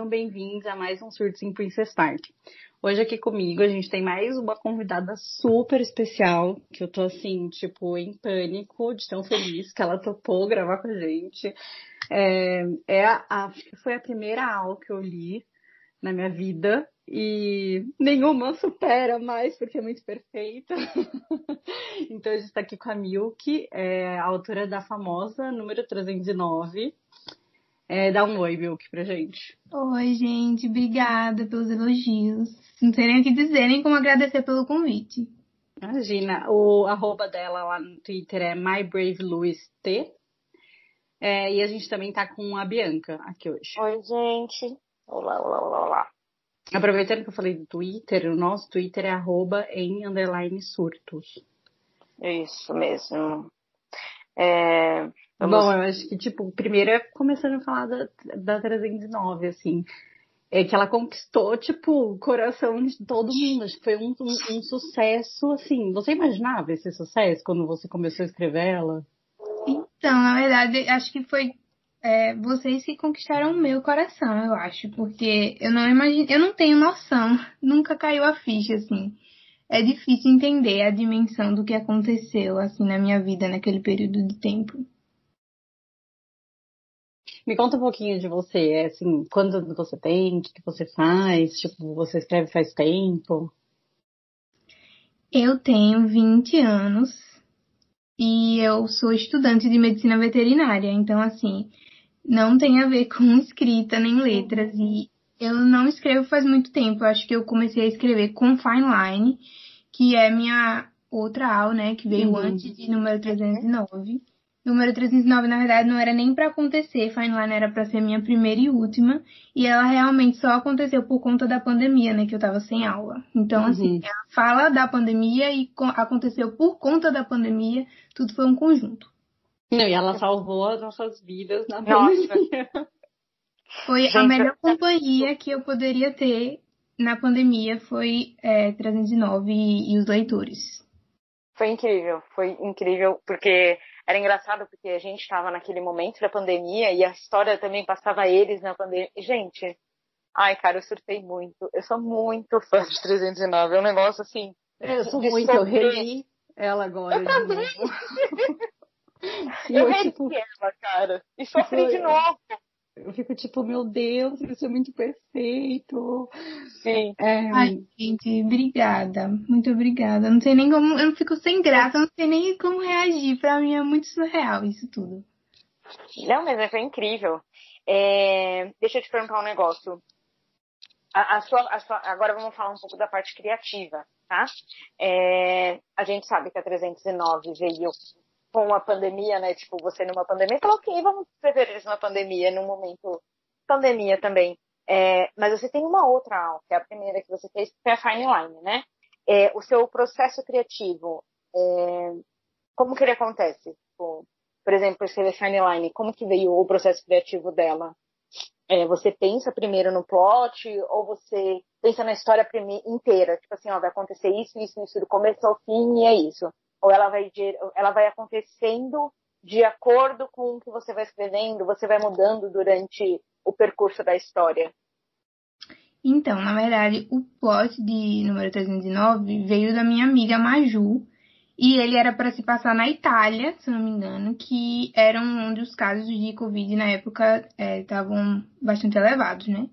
Sejam bem-vindos a mais um Surtos em Princess Park. Hoje aqui comigo a gente tem mais uma convidada super especial, que eu tô assim, tipo, em pânico de tão feliz que ela topou gravar com a gente. É, é a, foi a primeira aula que eu li na minha vida e nenhuma supera mais porque é muito perfeita. então a gente está aqui com a Milk, é, a autora da famosa número 309. É, dá um oi, Milk, pra gente. Oi, gente. Obrigada pelos elogios. Não sei nem o que dizer, nem como agradecer pelo convite. Imagina. O arroba dela lá no Twitter é MyBraveLuisT. É, e a gente também tá com a Bianca aqui hoje. Oi, gente. Olá, olá, olá, olá. Aproveitando que eu falei do Twitter, o nosso Twitter é arroba em underline surtos. Isso mesmo. É, Vamos... Bom, eu acho que, tipo, primeiro é começando a falar da, da 309, assim. É que ela conquistou, tipo, o coração de todo mundo. Acho que foi um, um, um sucesso, assim. Você imaginava esse sucesso quando você começou a escrever ela? Então, na verdade, acho que foi é, vocês que conquistaram o meu coração, eu acho. Porque eu não imagino, eu não tenho noção. Nunca caiu a ficha, assim. É difícil entender a dimensão do que aconteceu, assim, na minha vida naquele período de tempo. Me conta um pouquinho de você, é, assim, quando você tem, o que você faz, tipo, você escreve faz tempo? Eu tenho 20 anos e eu sou estudante de medicina veterinária, então assim, não tem a ver com escrita nem letras e eu não escrevo faz muito tempo, eu acho que eu comecei a escrever com Fine Line, que é minha outra aula, né, que veio uhum. antes de número 309. Número 309, na verdade, não era nem para acontecer. Fine Line era para ser minha primeira e última. E ela realmente só aconteceu por conta da pandemia, né? Que eu tava sem aula. Então, assim, uhum. assim, ela fala da pandemia e aconteceu por conta da pandemia. Tudo foi um conjunto. Não, e ela salvou as nossas vidas na pandemia. Foi Gente, a melhor companhia que eu poderia ter na pandemia foi é, 309 e, e os leitores. Foi incrível, foi incrível, porque era engraçado porque a gente estava naquele momento da pandemia e a história também passava eles na pandemia. Gente, ai, cara, eu surtei muito. Eu sou muito fã de 309. É um negócio assim. Eu sou muito, eu reli ela agora. Eu também. eu, eu tipo... ela, cara. E sofri de novo eu fico tipo, meu Deus, isso é muito perfeito. Sim. É... Ai, gente, obrigada. Muito obrigada. Não sei nem como. Eu não fico sem graça, não sei nem como reagir. Pra mim é muito surreal isso tudo. Não, mas foi incrível. É... Deixa eu te perguntar um negócio. A, a, sua, a sua, agora vamos falar um pouco da parte criativa, tá? É... A gente sabe que a 309 veio com a pandemia, né? Tipo, você numa pandemia, falou, ok, vamos escrever eles numa pandemia, num momento pandemia também. É, mas você tem uma outra aula, que é a primeira que você fez, que é a Fine Line, né? É, o seu processo criativo, é, como que ele acontece? Tipo, por exemplo, escrever Fine Line, como que veio o processo criativo dela? É, você pensa primeiro no plot ou você pensa na história inteira? Tipo assim, ó, vai acontecer isso, isso, isso, do começo ao fim e é isso ou ela vai, ela vai acontecendo de acordo com o que você vai escrevendo, você vai mudando durante o percurso da história? Então, na verdade, o plot de número 309 veio da minha amiga Maju, e ele era para se passar na Itália, se não me engano, que eram onde os casos de Covid na época estavam é, bastante elevados, né?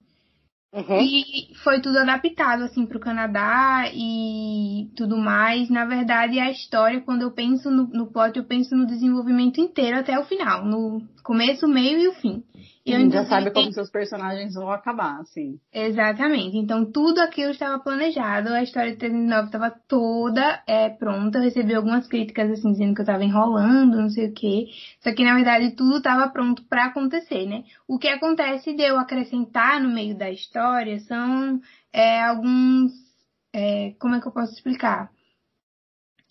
Uhum. E foi tudo adaptado, assim, pro Canadá e tudo mais. Na verdade, a história, quando eu penso no, no plot, eu penso no desenvolvimento inteiro até o final. No começo, meio e o fim. E eu já sabe como seus personagens vão acabar, assim. Exatamente. Então, tudo aquilo estava planejado. A história de 39 estava toda é, pronta. Eu recebi algumas críticas, assim, dizendo que eu estava enrolando, não sei o quê. Só que, na verdade, tudo estava pronto para acontecer, né? O que acontece de eu acrescentar no meio da história são é, alguns... É, como é que eu posso explicar?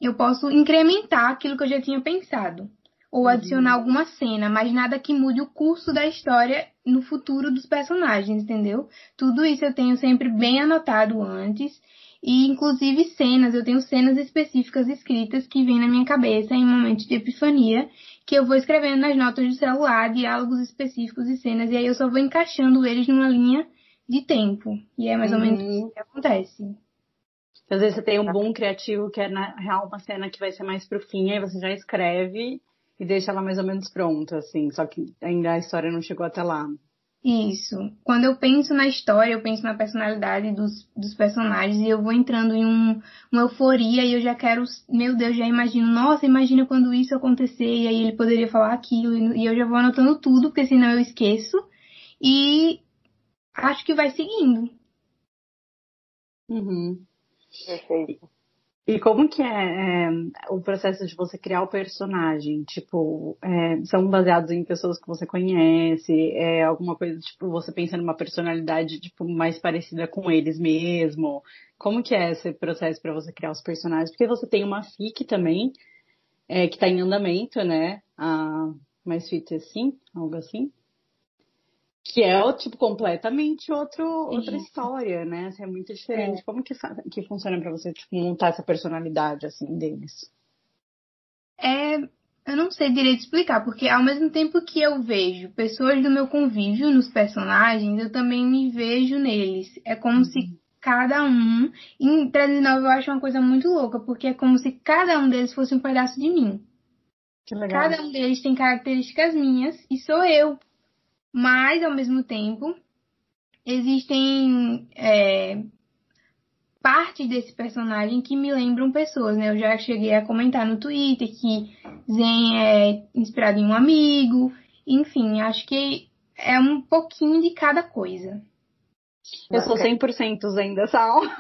Eu posso incrementar aquilo que eu já tinha pensado ou uhum. adicionar alguma cena, mas nada que mude o curso da história no futuro dos personagens, entendeu? Tudo isso eu tenho sempre bem anotado antes. E inclusive cenas, eu tenho cenas específicas escritas que vêm na minha cabeça em momentos de epifania, que eu vou escrevendo nas notas do celular diálogos específicos e cenas, e aí eu só vou encaixando eles numa linha de tempo. E é mais ou menos isso que acontece. Às vezes você tem um boom criativo que é na real uma cena que vai ser mais pro fim, aí você já escreve e deixa ela mais ou menos pronta, assim, só que ainda a história não chegou até lá. Isso. Quando eu penso na história, eu penso na personalidade dos, dos personagens e eu vou entrando em um, uma euforia e eu já quero, meu Deus, já imagino, nossa, imagina quando isso acontecer e aí ele poderia falar aquilo e eu já vou anotando tudo, porque senão eu esqueço e acho que vai seguindo. Uhum. Perfeito. E como que é, é, o processo de você criar o personagem? Tipo, é, são baseados em pessoas que você conhece? É alguma coisa, tipo, você pensa numa personalidade, tipo, mais parecida com eles mesmo? Como que é esse processo para você criar os personagens? Porque você tem uma FIC também, é, que tá em andamento, né? A Mais Fit Assim, algo assim. Que é, tipo, completamente outro, outra história, né? Assim, é muito diferente. É. Como que, que funciona para você, tipo, montar essa personalidade, assim, deles? É, eu não sei direito explicar, porque ao mesmo tempo que eu vejo pessoas do meu convívio nos personagens, eu também me vejo neles. É como uhum. se cada um. Em 309 eu acho uma coisa muito louca, porque é como se cada um deles fosse um pedaço de mim. Que legal. Cada um deles tem características minhas e sou eu. Mas, ao mesmo tempo, existem é, partes desse personagem que me lembram pessoas, né? Eu já cheguei a comentar no Twitter que Zen é inspirado em um amigo. Enfim, acho que é um pouquinho de cada coisa. Eu sou 100% Zen dessa aula.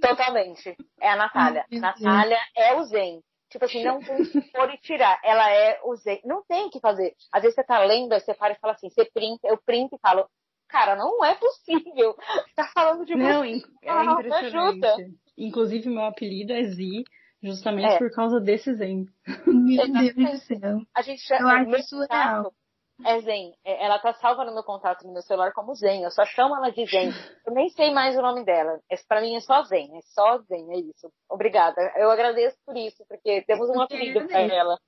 Totalmente. É a Natália. Natália é o Zen. Tipo assim, não tem que pôr e tirar. Ela é o Z. Não tem que fazer. Às vezes você tá lendo, aí você para e fala assim, você printa, eu printo e falo, cara, não é possível. Você tá falando de Não, é impressionante. Inclusive, meu apelido é Z, justamente é. por causa desse Zen. Meu Deus do céu. A gente já, eu acho surreal é Zen. É, ela tá salva no meu contato no meu celular como Zen. Eu só chamo ela de Zen. Eu nem sei mais o nome dela. Esse pra mim é só Zen. É só Zen, é isso. Obrigada. Eu agradeço por isso, porque temos um apelido pra ela.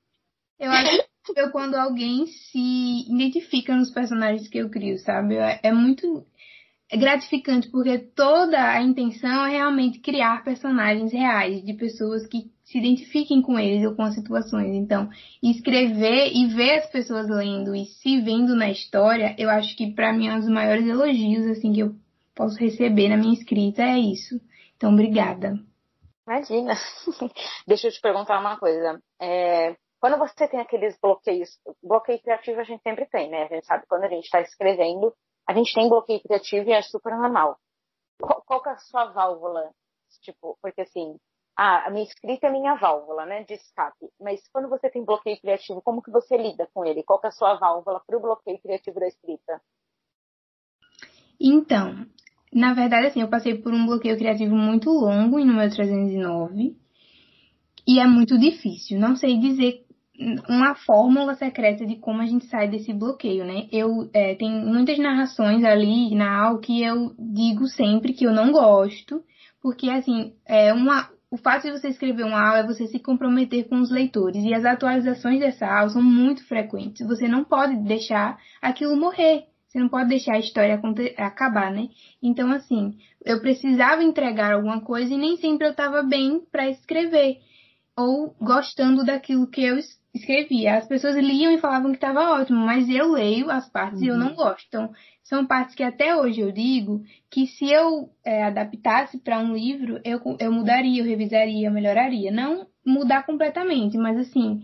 Eu acho que quando alguém se identifica nos personagens que eu crio, sabe? É muito gratificante, porque toda a intenção é realmente criar personagens reais, de pessoas que se identifiquem com eles ou com as situações. Então, escrever e ver as pessoas lendo e se vendo na história, eu acho que para mim é um dos maiores elogios assim que eu posso receber na minha escrita é isso. Então, obrigada. Imagina. Deixa eu te perguntar uma coisa. É, quando você tem aqueles bloqueios, bloqueio criativo a gente sempre tem, né? A gente sabe quando a gente está escrevendo, a gente tem bloqueio criativo e é super normal. Qual, qual é a sua válvula? Tipo, porque assim, ah, a minha escrita é minha válvula, né, de escape. Mas quando você tem bloqueio criativo, como que você lida com ele? Qual é a sua válvula para o bloqueio criativo da escrita? Então, na verdade, assim, eu passei por um bloqueio criativo muito longo em número 309 e é muito difícil. Não sei dizer uma fórmula secreta de como a gente sai desse bloqueio, né? Eu é, tem muitas narrações ali na aula que eu digo sempre que eu não gosto, porque assim é uma o fato de você escrever uma aula é você se comprometer com os leitores e as atualizações dessa aula são muito frequentes. Você não pode deixar aquilo morrer. Você não pode deixar a história acabar, né? Então, assim, eu precisava entregar alguma coisa e nem sempre eu estava bem para escrever ou gostando daquilo que eu escrevia. As pessoas liam e falavam que estava ótimo, mas eu leio as partes uhum. e eu não uhum. gosto. Então, são partes que até hoje eu digo que se eu é, adaptasse para um livro, eu, eu mudaria, eu revisaria, eu melhoraria. Não mudar completamente, mas assim,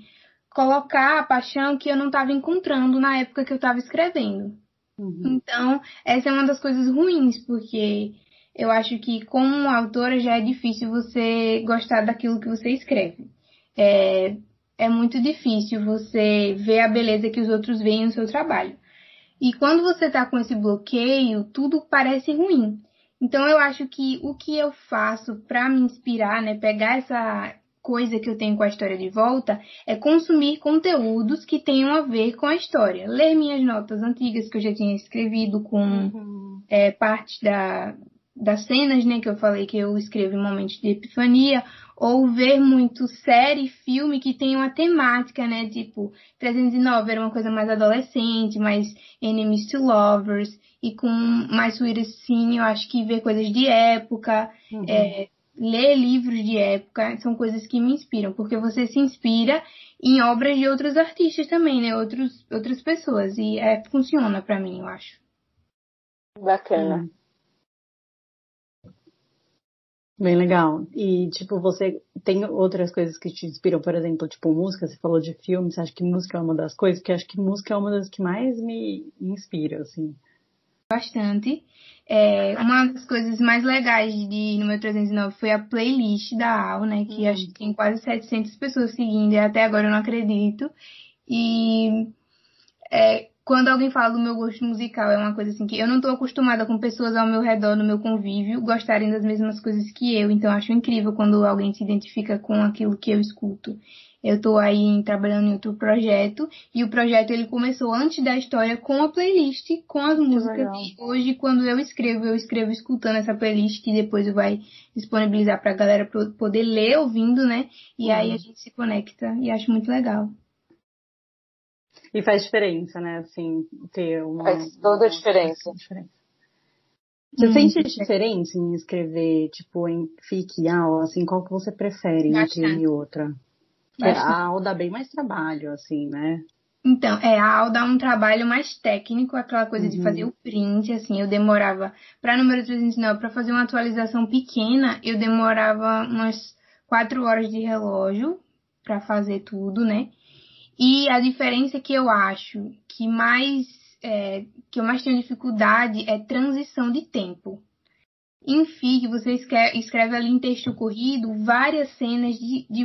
colocar a paixão que eu não estava encontrando na época que eu estava escrevendo. Uhum. Então, essa é uma das coisas ruins, porque eu acho que como autora já é difícil você gostar daquilo que você escreve. É, é muito difícil você ver a beleza que os outros veem no seu trabalho. E quando você está com esse bloqueio, tudo parece ruim. Então eu acho que o que eu faço para me inspirar, né, pegar essa coisa que eu tenho com a história de volta, é consumir conteúdos que tenham a ver com a história. Ler minhas notas antigas que eu já tinha escrevido com uhum. é, parte da, das cenas, né, que eu falei que eu escrevo em momentos de epifania, ou ver muito série, filme que tem uma temática, né, tipo 309 era uma coisa mais adolescente, mais enemies to lovers, e com mais sim, eu acho que ver coisas de época, uhum. é, ler livros de época, são coisas que me inspiram, porque você se inspira em obras de outros artistas também, né, outros, outras pessoas, e é, funciona para mim, eu acho. Bacana. Hum. Bem legal. E, tipo, você tem outras coisas que te inspiram, por exemplo, tipo, música, você falou de filme, você acha que música é uma das coisas? Porque acho que música é uma das que mais me inspira, assim. Bastante. É, uma das coisas mais legais de número 309 foi a playlist da AL, né? Que uhum. acho que tem quase 700 pessoas seguindo e até agora eu não acredito. E é, quando alguém fala do meu gosto musical, é uma coisa assim que eu não estou acostumada com pessoas ao meu redor, no meu convívio, gostarem das mesmas coisas que eu. Então, acho incrível quando alguém se identifica com aquilo que eu escuto. Eu estou aí trabalhando em outro projeto e o projeto ele começou antes da história com a playlist, com as músicas. E hoje, quando eu escrevo, eu escrevo escutando essa playlist e depois vai disponibilizar para a galera poder ler ouvindo, né? E aí a gente se conecta e acho muito legal. E faz diferença, né? Assim, ter uma. Faz toda a diferença. Você hum, sente diferença em escrever, tipo, em fic e aula, assim, qual que você prefere entre uma e outra? É, a aula dá bem mais trabalho, assim, né? Então, é, a aula dá um trabalho mais técnico, aquela coisa uhum. de fazer o print, assim, eu demorava, para número 309, para fazer uma atualização pequena, eu demorava umas quatro horas de relógio para fazer tudo, né? E a diferença que eu acho que mais é, que eu mais tenho dificuldade é transição de tempo. Em FIG, você escreve, escreve ali em texto corrido várias cenas de, de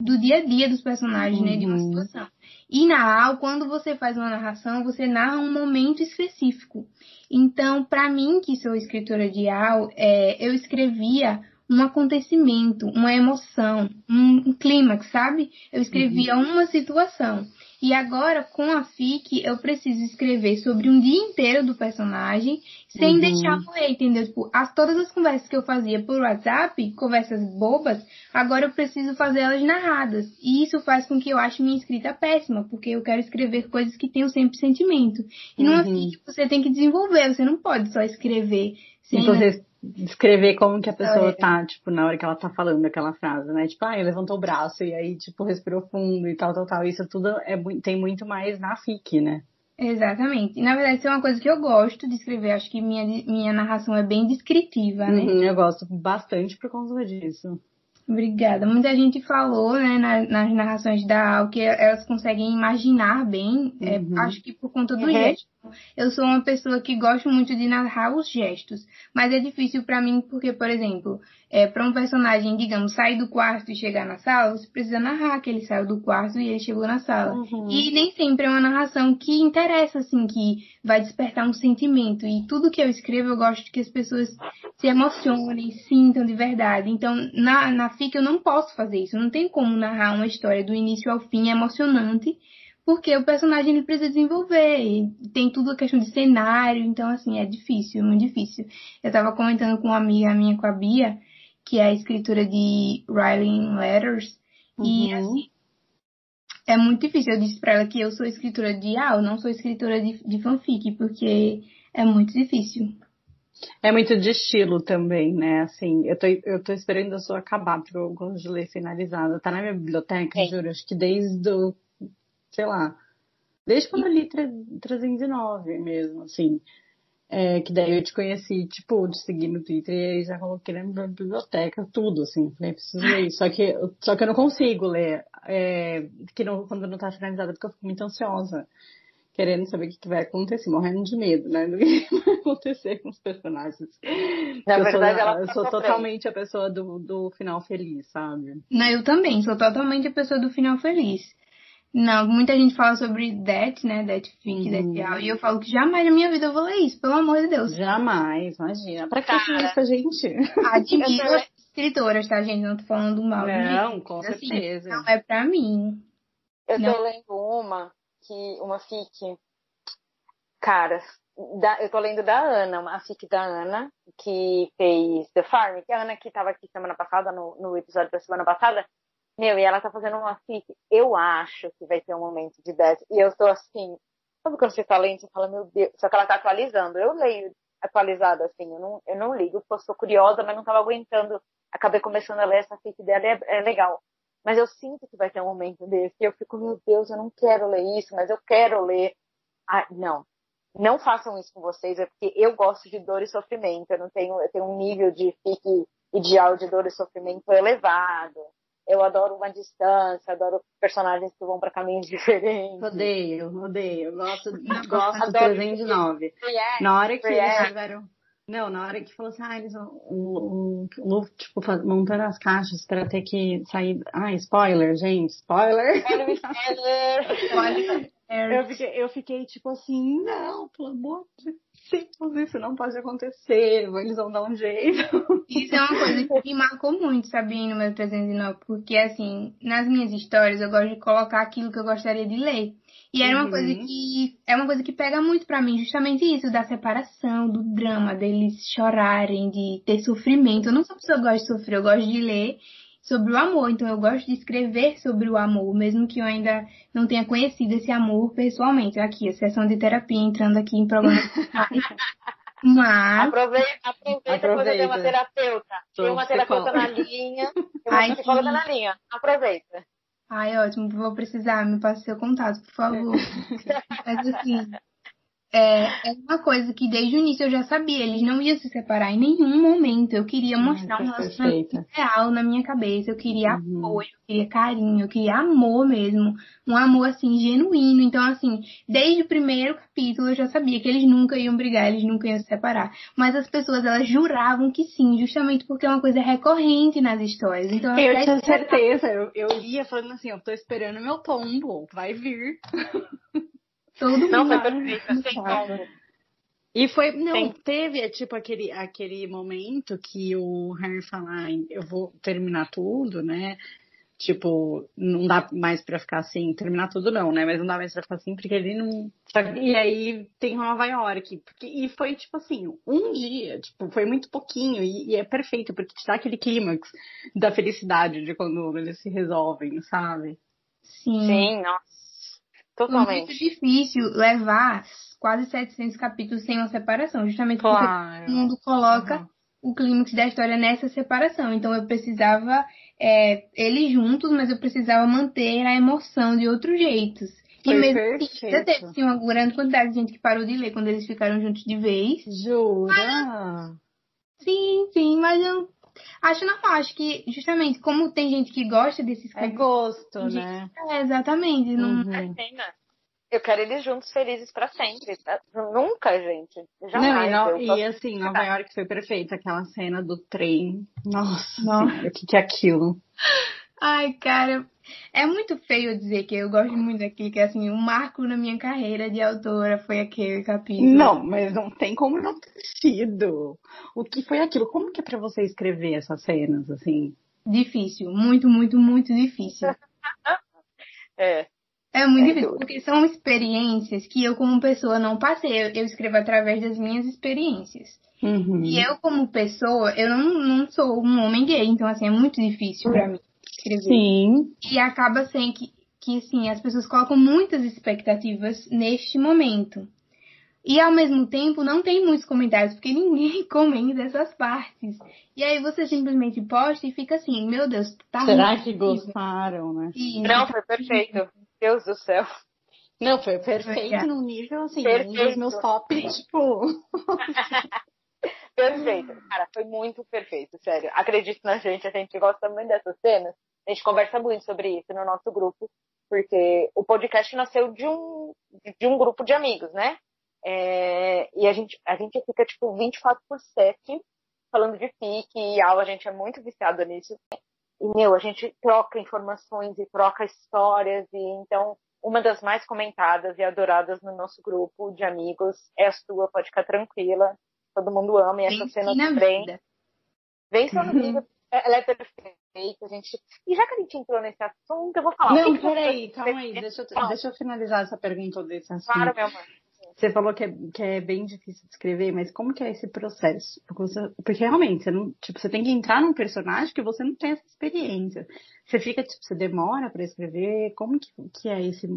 do dia a dia dos personagens, uhum. né, de uma uhum. situação. E na AU, quando você faz uma narração, você narra um momento específico. Então, para mim, que sou escritora de AU, é, eu escrevia um acontecimento, uma emoção, um, um clímax, sabe? Eu escrevia uhum. uma situação. E agora, com a FIC, eu preciso escrever sobre um dia inteiro do personagem, sem uhum. deixar morrer, entendeu? Tipo, as, todas as conversas que eu fazia por WhatsApp, conversas bobas, agora eu preciso fazer elas narradas. E isso faz com que eu ache minha escrita péssima, porque eu quero escrever coisas que tenham sempre sentimento. E uhum. numa FIC, você tem que desenvolver, você não pode só escrever sem... Então, você descrever como que a pessoa tá, tipo, na hora que ela tá falando aquela frase, né? Tipo, ah, levantou o braço e aí, tipo, respirou fundo e tal, tal, tal. Isso tudo é, tem muito mais na FIC, né? Exatamente. Na verdade, isso é uma coisa que eu gosto de escrever. Acho que minha, minha narração é bem descritiva, né? Uhum, eu gosto bastante por conta disso. Obrigada. Muita gente falou, né, nas narrações da Al que elas conseguem imaginar bem. É, uhum. É, acho que por conta do uhum. gesto. Eu sou uma pessoa que gosto muito de narrar os gestos, mas é difícil para mim porque, por exemplo, é, para um personagem, digamos, sair do quarto e chegar na sala, você precisa narrar que ele saiu do quarto e ele chegou na sala. Uhum. E nem sempre é uma narração que interessa, assim, que vai despertar um sentimento. E tudo que eu escrevo, eu gosto que as pessoas se emocionem, sintam de verdade. Então, na, na FIC eu não posso fazer isso. Não tem como narrar uma história do início ao fim emocionante porque o personagem ele precisa desenvolver, tem tudo a questão de cenário, então assim, é difícil, é muito difícil. Eu tava comentando com uma amiga minha, com a Bia, que é a escritora de Writing Letters, uhum. e assim, é muito difícil. Eu disse pra ela que eu sou escritora de ah, eu não sou escritora de, de fanfic, porque é muito difícil. É muito de estilo também, né? Assim, eu tô, eu tô esperando a sua acabar, porque eu gosto de ler finalizada. Tá na minha biblioteca, é. juro, acho que desde o sei lá, desde quando eu li 309 mesmo, assim. É, que daí eu te conheci, tipo, de seguir no Twitter e aí já coloquei na minha biblioteca tudo, assim. Falei, preciso ler isso. Só que, só que eu não consigo ler, é, que não, quando não tá finalizada, porque eu fico muito ansiosa. Querendo saber o que, que vai acontecer, morrendo de medo, né? Do que vai acontecer com os personagens. Na eu verdade, sou, ela eu sou totalmente a pessoa do, do final feliz, sabe? Não, eu também, sou totalmente a pessoa do final feliz. Não, muita gente fala sobre Death, né? Death Fic, uhum. Death All, e eu falo que jamais na minha vida eu vou ler isso, pelo amor de Deus. Jamais, imagina. Pra que isso pra gente? Admiro as escritoras, tá, gente? Não tô falando mal. Não, com assim, certeza. Não é pra mim. Eu não. tô lendo uma, que, uma fic, Cara, da, eu tô lendo da Ana, a fic da Ana, que fez The Farm, que é a Ana que tava aqui semana passada, no, no episódio da semana passada. Meu, e ela tá fazendo uma fic. Eu acho que vai ter um momento de 10. E eu tô assim. Sabe quando você tá lendo, você fala, meu Deus. Só que ela tá atualizando. Eu leio atualizada, assim. Eu não, eu não ligo, porque eu sou curiosa, mas não tava aguentando. Acabei começando a ler essa fic dela e é, é legal. Mas eu sinto que vai ter um momento desse. E eu fico, meu Deus, eu não quero ler isso, mas eu quero ler. Ah, não, não façam isso com vocês, é porque eu gosto de dor e sofrimento. Eu não tenho, eu tenho um nível de fique ideal de dor e sofrimento elevado. Eu adoro uma distância, adoro personagens que vão para caminhos diferentes. Odeio, odeio. Gosto, gosto do 309. Na hora que eles tiveram. Não, na hora que falou assim, ah, eles vão. O, o tipo, montando as caixas pra ter que sair. Ah, spoiler, gente, spoiler. Spoiler! spoiler. Eu fiquei, eu fiquei tipo assim, não, pelo amor de Deus, isso não pode acontecer, eles vão dar um jeito. Isso é uma coisa que me marcou muito, sabia, no meu 309, porque assim, nas minhas histórias eu gosto de colocar aquilo que eu gostaria de ler. E era uma uhum. coisa que é uma coisa que pega muito para mim, justamente isso da separação, do drama, deles chorarem, de ter sofrimento. Eu não sou pessoa que gosta de sofrer, eu gosto de ler sobre o amor. Então eu gosto de escrever sobre o amor, mesmo que eu ainda não tenha conhecido esse amor pessoalmente. Aqui, a sessão de terapia entrando aqui em programa. Mas. Aproveita, aproveita, aproveita. quando tem uma terapeuta. Tem uma terapeuta na linha. Tem uma Ai, psicóloga que... na linha. Aproveita. Ai, ótimo. Vou precisar. Me passe seu contato, por favor. Mas assim, é, é uma coisa que desde o início eu já sabia, eles não iam se separar em nenhum momento. Eu queria mostrar um relacionamento real na minha cabeça. Eu queria uhum. apoio, eu queria carinho, eu queria amor mesmo. Um amor, assim, genuíno. Então, assim, desde o primeiro capítulo eu já sabia que eles nunca iam brigar, eles nunca iam se separar. Mas as pessoas, elas juravam que sim, justamente porque é uma coisa recorrente nas histórias. Então, eu tinha certeza. Eu, eu ia falando assim, eu tô esperando meu tombo, vai vir. Todo não, foi perfeito, sem como. E foi, não, Sim. teve tipo aquele, aquele momento que o Harry fala, eu vou terminar tudo, né? Tipo, não dá mais pra ficar assim, terminar tudo não, né? Mas não dá mais pra ficar assim, porque ele não. E aí tem Nova York. Porque, e foi tipo assim, um dia, tipo, foi muito pouquinho, e, e é perfeito, porque te dá aquele clímax da felicidade de quando eles se resolvem, sabe? Sim. Sim, nossa. Totalmente. Muito difícil levar quase 700 capítulos sem uma separação, justamente claro. porque todo mundo coloca uhum. o clímax da história nessa separação. Então eu precisava é, eles juntos, mas eu precisava manter a emoção de outros jeitos. Foi e mesmo assim, já teve assim, uma grande quantidade de gente que parou de ler quando eles ficaram juntos de vez. Jura? Mas, sim, sim, mas eu Acho normal, acho que justamente como tem gente que gosta desses É gosto, né? É, exatamente. Não... Uhum. É Eu quero eles juntos felizes para sempre. Tá? Nunca, gente. Jamais. Não, e, no, e assim, Nova York foi perfeita. Aquela cena do trem. Nossa, Nossa. o que, que é aquilo? Ai, cara, é muito feio dizer que eu gosto muito daquilo, que assim, um marco na minha carreira de autora foi aquele capítulo. Não, mas não tem como não ter sido. O que foi aquilo? Como que é pra você escrever essas cenas, assim? Difícil, muito, muito, muito difícil. é. É muito é difícil, porque são experiências que eu, como pessoa, não passei. Eu, eu escrevo através das minhas experiências. Uhum. E eu, como pessoa, eu não, não sou um homem gay, então, assim, é muito difícil para mim escrever. Sim. E acaba sendo que, que assim, as pessoas colocam muitas expectativas neste momento. E ao mesmo tempo não tem muitos comentários, porque ninguém comenta essas partes. E aí você simplesmente posta e fica assim, meu Deus, tá Será que gostaram, né? E não, foi perfeito. Deus do céu. Não, foi perfeito foi, no nível, assim, perfeito. um dos meus top, tipo. perfeito. Cara, foi muito perfeito, sério. Acredite na gente, a gente gosta muito dessas cenas. A gente conversa muito sobre isso no nosso grupo, porque o podcast nasceu de um, de um grupo de amigos, né? É, e a gente, a gente fica, tipo, 24 por 7 falando de FIC e aula, a gente é muito viciado nisso. E, meu, a gente troca informações e troca histórias, e então uma das mais comentadas e adoradas no nosso grupo de amigos é a sua, pode ficar tranquila. Todo mundo ama e essa cena do trem. Vem sua vida. Ela é perfeita, gente. E já que a gente entrou nesse assunto, eu vou falar. Não, peraí, calma aí. Deixa eu, deixa eu finalizar essa pergunta desse assunto. Claro, meu amor. Você falou que é, que é bem difícil de escrever, mas como que é esse processo? Porque, você, porque realmente, você, não, tipo, você tem que entrar num personagem que você não tem essa experiência. Você fica, tipo, você demora para escrever? Como que, que é esse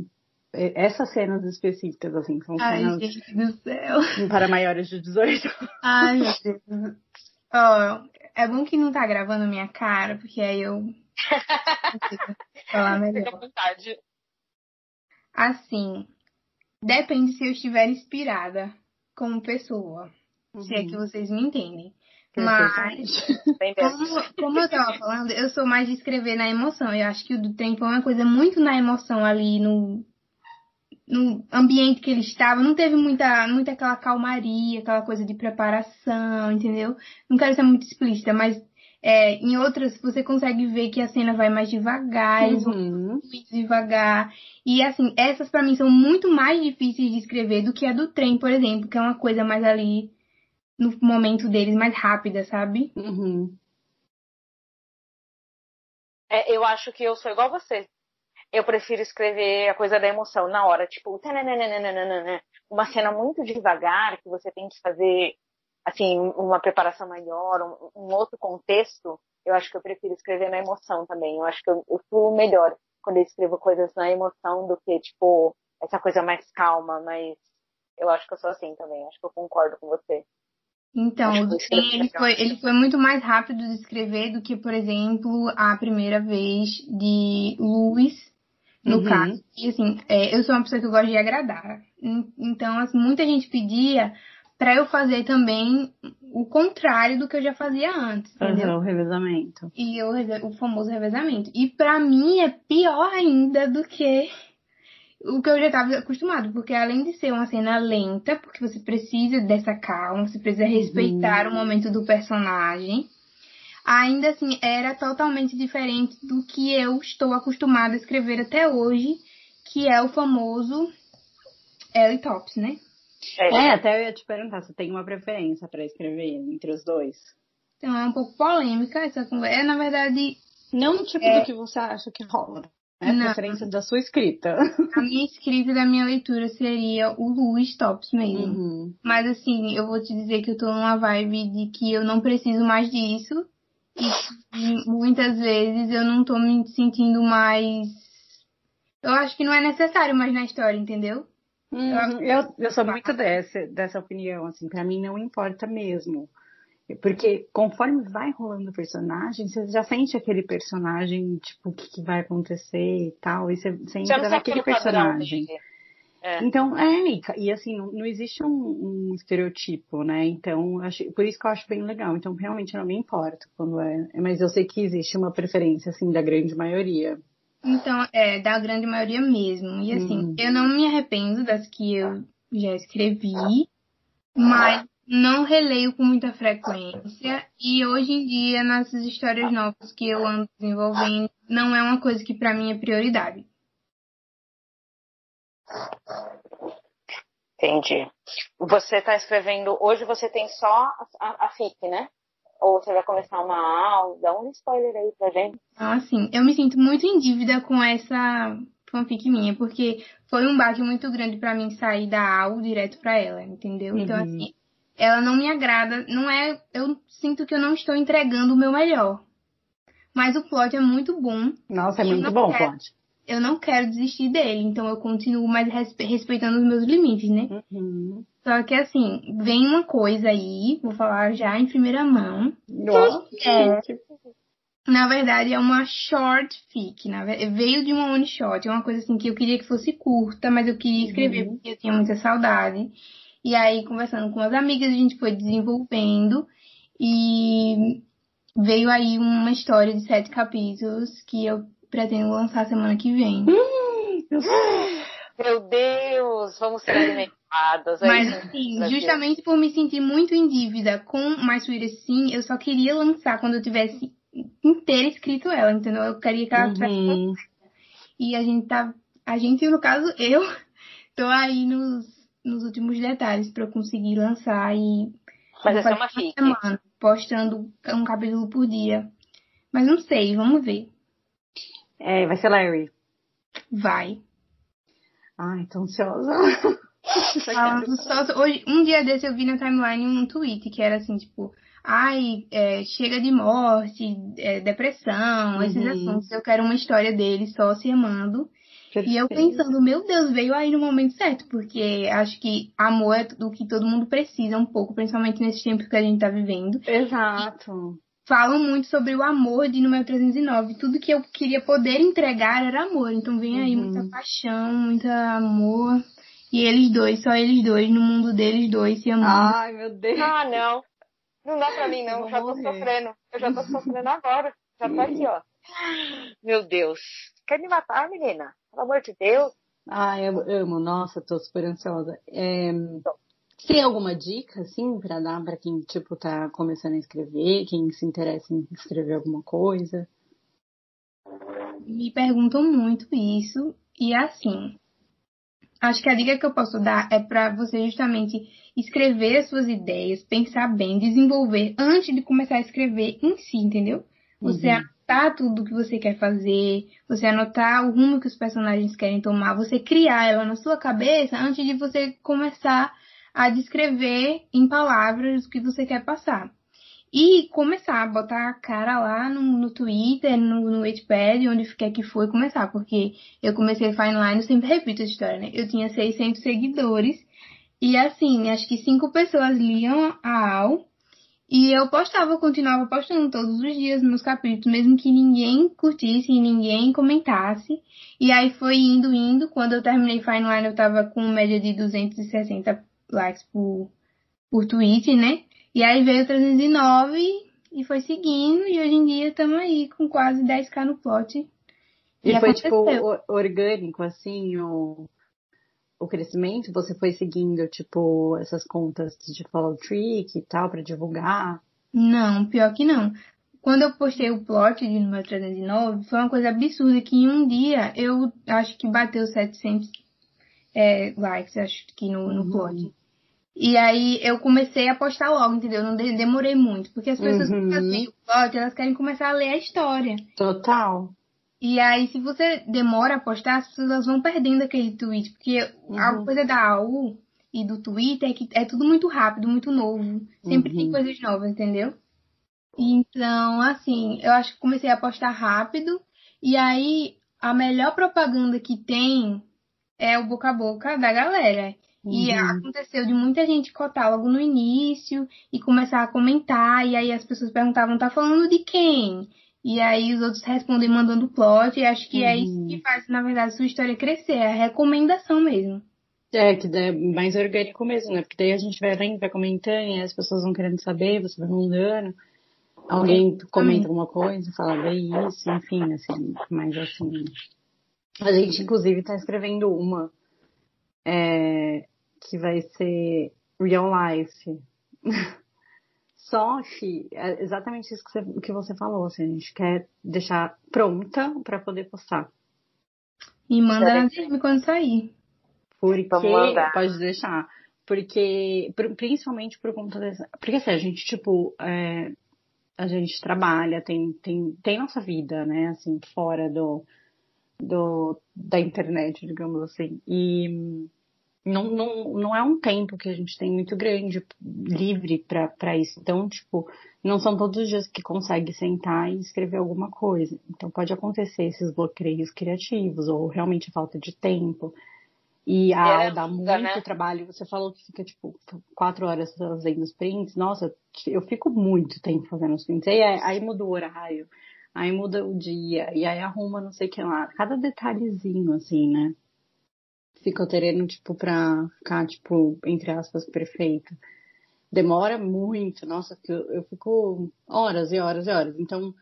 é, essas cenas específicas, assim, são Ai, cenas gente do céu. para maiores de 18. Ai, meu Deus. Ó, é bom que não tá gravando minha cara, porque aí eu falar Fica à melhor. vontade. Assim, depende se eu estiver inspirada como pessoa. Se é que vocês me entendem. Mas, Entendeu? como, como eu tava falando, eu sou mais de escrever na emoção. Eu acho que o do tempo é uma coisa muito na emoção ali, no, no ambiente que ele estava. Não teve muita, muita aquela calmaria, aquela coisa de preparação, entendeu? Não quero ser muito explícita, mas é, em outras você consegue ver que a cena vai mais devagar, eles vão Uhum. muito devagar. E assim, essas pra mim são muito mais difíceis de escrever do que a do trem, por exemplo, que é uma coisa mais ali no momento deles, mais rápida, sabe? Uhum. É, eu acho que eu sou igual você. Eu prefiro escrever a coisa da emoção na hora, tipo, uma cena muito devagar, que você tem que fazer, assim, uma preparação maior, um, um outro contexto. Eu acho que eu prefiro escrever na emoção também. Eu acho que eu, eu fluo melhor quando eu escrevo coisas na emoção do que, tipo, essa coisa mais calma, mas eu acho que eu sou assim também. Acho que eu concordo com você. Então, ele foi, ele foi muito mais rápido de escrever do que, por exemplo, a primeira vez de Luiz, no Uhum. caso. E assim, é, eu sou uma pessoa que gosta de agradar. En- Então, assim, muita gente pedia pra eu fazer também o contrário do que eu já fazia antes, entendeu? Uhum, o revezamento. E eu, o famoso revezamento. E pra mim é pior ainda do que o que eu já estava acostumado, porque além de ser uma cena lenta, porque você precisa dessa calma, você precisa respeitar o momento do personagem, ainda assim era totalmente diferente do que eu estou acostumada a escrever até hoje, que é o famoso Ellie Tops, né? É, até eu ia te perguntar, você tem uma preferência pra escrever entre os dois? Então é um pouco polêmica essa conversa. É, na verdade, Não tipo É. do que você acha que rola, né? Não. Preferência da sua escrita. a minha escrita da minha leitura seria o Louis Tops mesmo. Uhum. Mas assim, eu vou te dizer que eu tô numa vibe de que eu não preciso mais disso. E que muitas vezes eu não tô me sentindo mais. Eu acho que não é necessário mais na história, entendeu? Uhum. Eu, eu sou muito dessa, dessa opinião, assim, pra mim não importa mesmo. Porque conforme vai rolando o personagem, você já sente aquele personagem, tipo, o que, que vai acontecer e tal, e você, você entra naquele padrão personagem. dele. É. Então, é, e, e assim, não, não existe um, um estereotipo, né? Então, eu acho, por isso que eu acho bem legal. Então, realmente não me importa quando é. Mas eu sei que existe uma preferência, assim, da grande maioria. Então, é, da grande maioria mesmo. E assim, Hum. eu não me arrependo das que eu já escrevi, mas não releio com muita frequência. E hoje em dia, nas histórias novas que eu ando desenvolvendo, não é uma coisa que pra mim é prioridade. Entendi. Você está escrevendo, hoje você tem só a, a, a FIC, né? Ou você vai começar uma aula? Dá um spoiler aí pra gente. Então, assim, eu me sinto muito em dívida com essa fanfic minha, porque foi um baque muito grande pra mim sair da AU direto pra ela, entendeu? Então, Uhum. assim, ela não me agrada, não é. Eu sinto que eu não estou entregando o meu melhor. Mas o plot é muito bom. Nossa, é muito bom, quero. Plot. Eu não quero desistir dele, então eu continuo mais respe- respeitando os meus limites, né? Uhum. Só que assim, vem uma coisa aí, vou falar já em primeira mão. Nossa, É. gente. Na verdade, é uma short fic. Na ve- veio de uma one shot. É uma coisa assim que eu queria que fosse curta, mas eu queria escrever Uhum. porque eu tinha muita saudade. E aí, conversando com as amigas, a gente foi desenvolvendo. E veio aí uma história de sete capítulos que eu pretendo lançar semana que vem. Meu Deus, vamos ser alimentadas. é Mas assim, justamente por me sentir muito em dívida com Mais Sweet Sim, eu só queria lançar quando eu tivesse inteira escrito ela, entendeu? Eu queria que ela tivesse Uhum. E a gente tá. A gente, no caso, eu tô aí nos, nos últimos detalhes pra eu conseguir lançar e. Mas essa é fazer uma fic. semana, postando um capítulo por dia. Mas não sei, vamos ver. É, vai ser Larry. Vai. Ai, tô ansiosa. Hoje, um dia desse eu vi na timeline um tweet que era assim, tipo, ai, é, chega de morte, é, depressão, uhum. esses assuntos. Eu quero uma história dele só se amando. Perfeito. E eu pensando, meu Deus, veio aí no momento certo, porque acho que amor é do que todo mundo precisa um pouco, principalmente nesse tempo que a gente tá vivendo. Exato. Falam muito sobre o amor de número 309. Tudo que eu queria poder entregar era amor. Então vem aí uhum. muita paixão, muito amor. E eles dois, só eles dois, no mundo deles dois se amando. Ai, meu Deus. Ah, não. Não dá pra mim, não. Eu já tô morrer. sofrendo. Eu já tô sofrendo agora. Já tô aqui, ó. Meu Deus. Quer me matar, menina? Pelo amor de Deus. Ah, eu amo. Nossa, tô super ansiosa. É... Tem alguma dica, assim, pra dar pra quem, tipo, tá começando a escrever, quem se interessa em escrever alguma coisa? Me perguntam muito isso. E assim, acho que a dica que eu posso dar é para você justamente escrever as suas ideias, pensar bem, desenvolver antes de começar a escrever em si, entendeu? Você uhum anotar tudo que você quer fazer, você anotar o rumo que os personagens querem tomar, você criar ela na sua cabeça antes de você começar a descrever em palavras o que você quer passar. E começar a botar a cara lá no, no Twitter, no, no Wattpad, onde quer que for começar, porque eu comecei Fine Line, eu sempre repito a história, né? Eu tinha 600 seguidores e assim, acho que cinco pessoas liam a AU e eu postava, continuava postando todos os dias meus capítulos, mesmo que ninguém curtisse ninguém comentasse. E aí foi indo, indo. Quando eu terminei Fine Line, eu tava com média de 260 likes por, por tweet, né? E aí veio 309 e foi seguindo. E hoje em dia estamos aí com quase 10k no plot. E, e foi, tipo, aconteceu. tipo, orgânico, assim, ou o crescimento, você foi seguindo, tipo, essas contas de follow trick e tal, para divulgar? Não, pior que não. Quando eu postei o plot de número 309, foi uma coisa absurda que em um dia eu acho que bateu 700 é, likes, acho que no, no uhum. E aí eu comecei a postar logo, entendeu? Não demorei muito, porque as pessoas uhum. que plot, elas querem começar a ler a história. Total. E aí, se você demora a postar, as pessoas vão perdendo aquele tweet. Porque uhum. a coisa da AU e do Twitter é que é tudo muito rápido, muito novo. Sempre uhum. tem coisas novas, entendeu? Então, assim, eu acho que comecei a postar rápido. E aí, a melhor propaganda que tem é o boca a boca da galera. Uhum. E aconteceu de muita gente cotar logo no início e começar a comentar. E aí as pessoas perguntavam, tá falando de quem? E aí os outros respondem mandando plot. E acho que uhum. é isso que uhum. faz, na verdade, sua história crescer. É a recomendação mesmo. É, que é mais orgânico mesmo, né? Porque daí a gente vai lendo, vai comentando, e as pessoas vão querendo saber, você vai mandando. Alguém comenta alguma coisa, fala, vê isso, enfim, assim, mas assim. A gente, inclusive, tá escrevendo uma é, que vai ser real life. Só que é exatamente isso que você, que você falou, assim, a gente quer deixar pronta para poder postar. E manda na DM quando sair. Porque pode deixar. Porque, principalmente por conta dessa. Porque assim, a gente, tipo, é, a gente trabalha, tem, tem, tem nossa vida, né, assim, fora do, do, da internet, digamos assim. E não, não, não é um tempo que a gente tem muito grande, livre para isso. Então, tipo, não são todos os dias que consegue sentar e escrever alguma coisa. Então, pode acontecer esses bloqueios criativos, ou realmente falta de tempo. E a aula dá muito né? trabalho. Você falou que fica, tipo, quatro horas fazendo os prints. Nossa, eu fico muito tempo fazendo os prints. Aí, aí muda o horário, aí muda o dia, e aí arruma não sei o que lá. Cada detalhezinho, assim, né? Fica o terreno, tipo, pra ficar, tipo, entre aspas, perfeito. Demora muito, nossa, eu, eu fico horas e horas e horas. Então,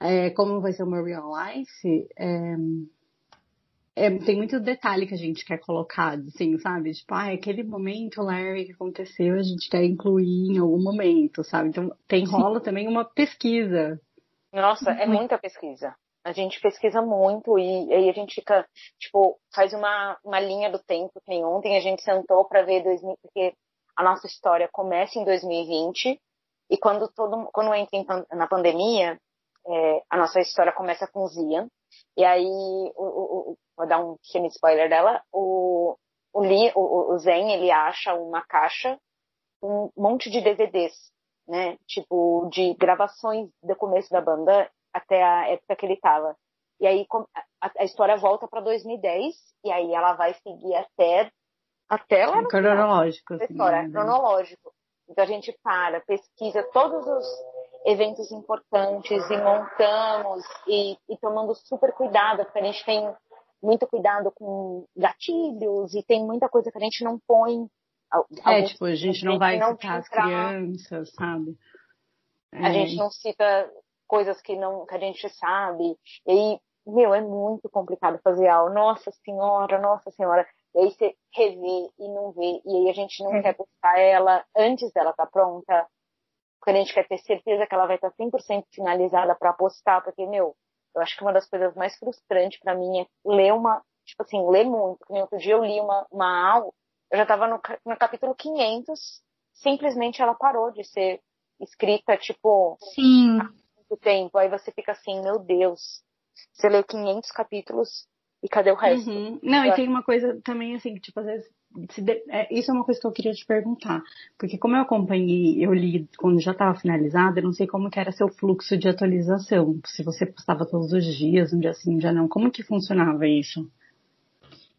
é, como vai ser o meu real life, é, é, tem muito detalhe que a gente quer colocar, assim, sabe? Tipo, ah, aquele momento, Larry, que aconteceu, a gente quer incluir em algum momento, sabe? Então, tem rola também uma pesquisa. Nossa, é muita pesquisa. A gente pesquisa muito e aí a gente fica, tipo, faz uma, uma linha do tempo. Tem ontem a gente sentou para ver 2000, porque a nossa história começa em 2020 e quando todo quando entra na pandemia, é, a nossa história começa com Zian. E aí, o, o, o, vou dar um pequeno spoiler dela, o, o, Lee, o, o Zen, ele acha uma caixa um monte de DVDs, né? Tipo, de gravações do começo da banda até a época que ele tava. E aí a, história volta para 2010 e aí ela vai seguir até até lá no cronológico, final, assim, história, né? cronológico. Então a gente para, pesquisa todos os eventos importantes e montamos e, e tomando super cuidado, porque a gente tem muito cuidado com gatilhos e tem muita coisa que a gente não põe. É, tipo, a gente não vai não citar as crianças, sabe? É. A gente não cita coisas que não que a gente sabe. E aí, meu, é muito complicado fazer aula. Nossa senhora, nossa senhora. E aí você revê e não vê. E aí a gente não é. quer postar ela antes dela estar tá pronta. Porque a gente quer ter certeza que ela vai estar tá 100% finalizada para postar. Porque, meu, eu acho que uma das coisas mais frustrantes para mim é ler uma, tipo assim, ler muito. Porque outro dia eu li uma, uma aula, eu já estava no, no capítulo 500, simplesmente ela parou de ser escrita, tipo, Sim. Muito tempo. Aí você fica assim, meu Deus, você lê 500 capítulos e cadê o resto? Uhum. Não, e tem uma coisa também, assim, que, tipo, às vezes, de... é, isso é uma coisa que eu queria te perguntar. Porque como eu acompanhei, eu li quando já estava finalizado, eu não sei como que era seu fluxo de atualização. Se você postava todos os dias, um dia sim, um dia não. Como que funcionava isso?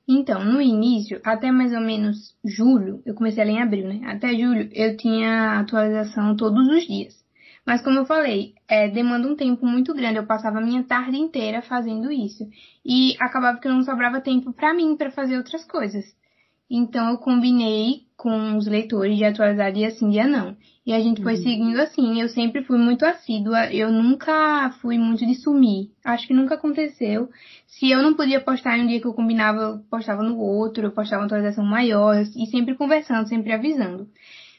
Então, no início, até mais ou menos julho, eu comecei a ler em abril, né? Até julho eu tinha atualização todos os dias. Mas como eu falei, é, demanda um tempo muito grande. Eu passava a minha tarde inteira fazendo isso. E acabava que não sobrava tempo para mim para fazer outras coisas. Então eu combinei com os leitores de atualizar dia sim, dia não. E a gente foi uhum. seguindo assim. Eu sempre fui muito assídua. Eu nunca fui muito de sumir. Acho que nunca aconteceu. Se eu não podia postar em um dia que eu combinava, eu postava no outro, eu postava uma atualização maior. E sempre conversando, sempre avisando.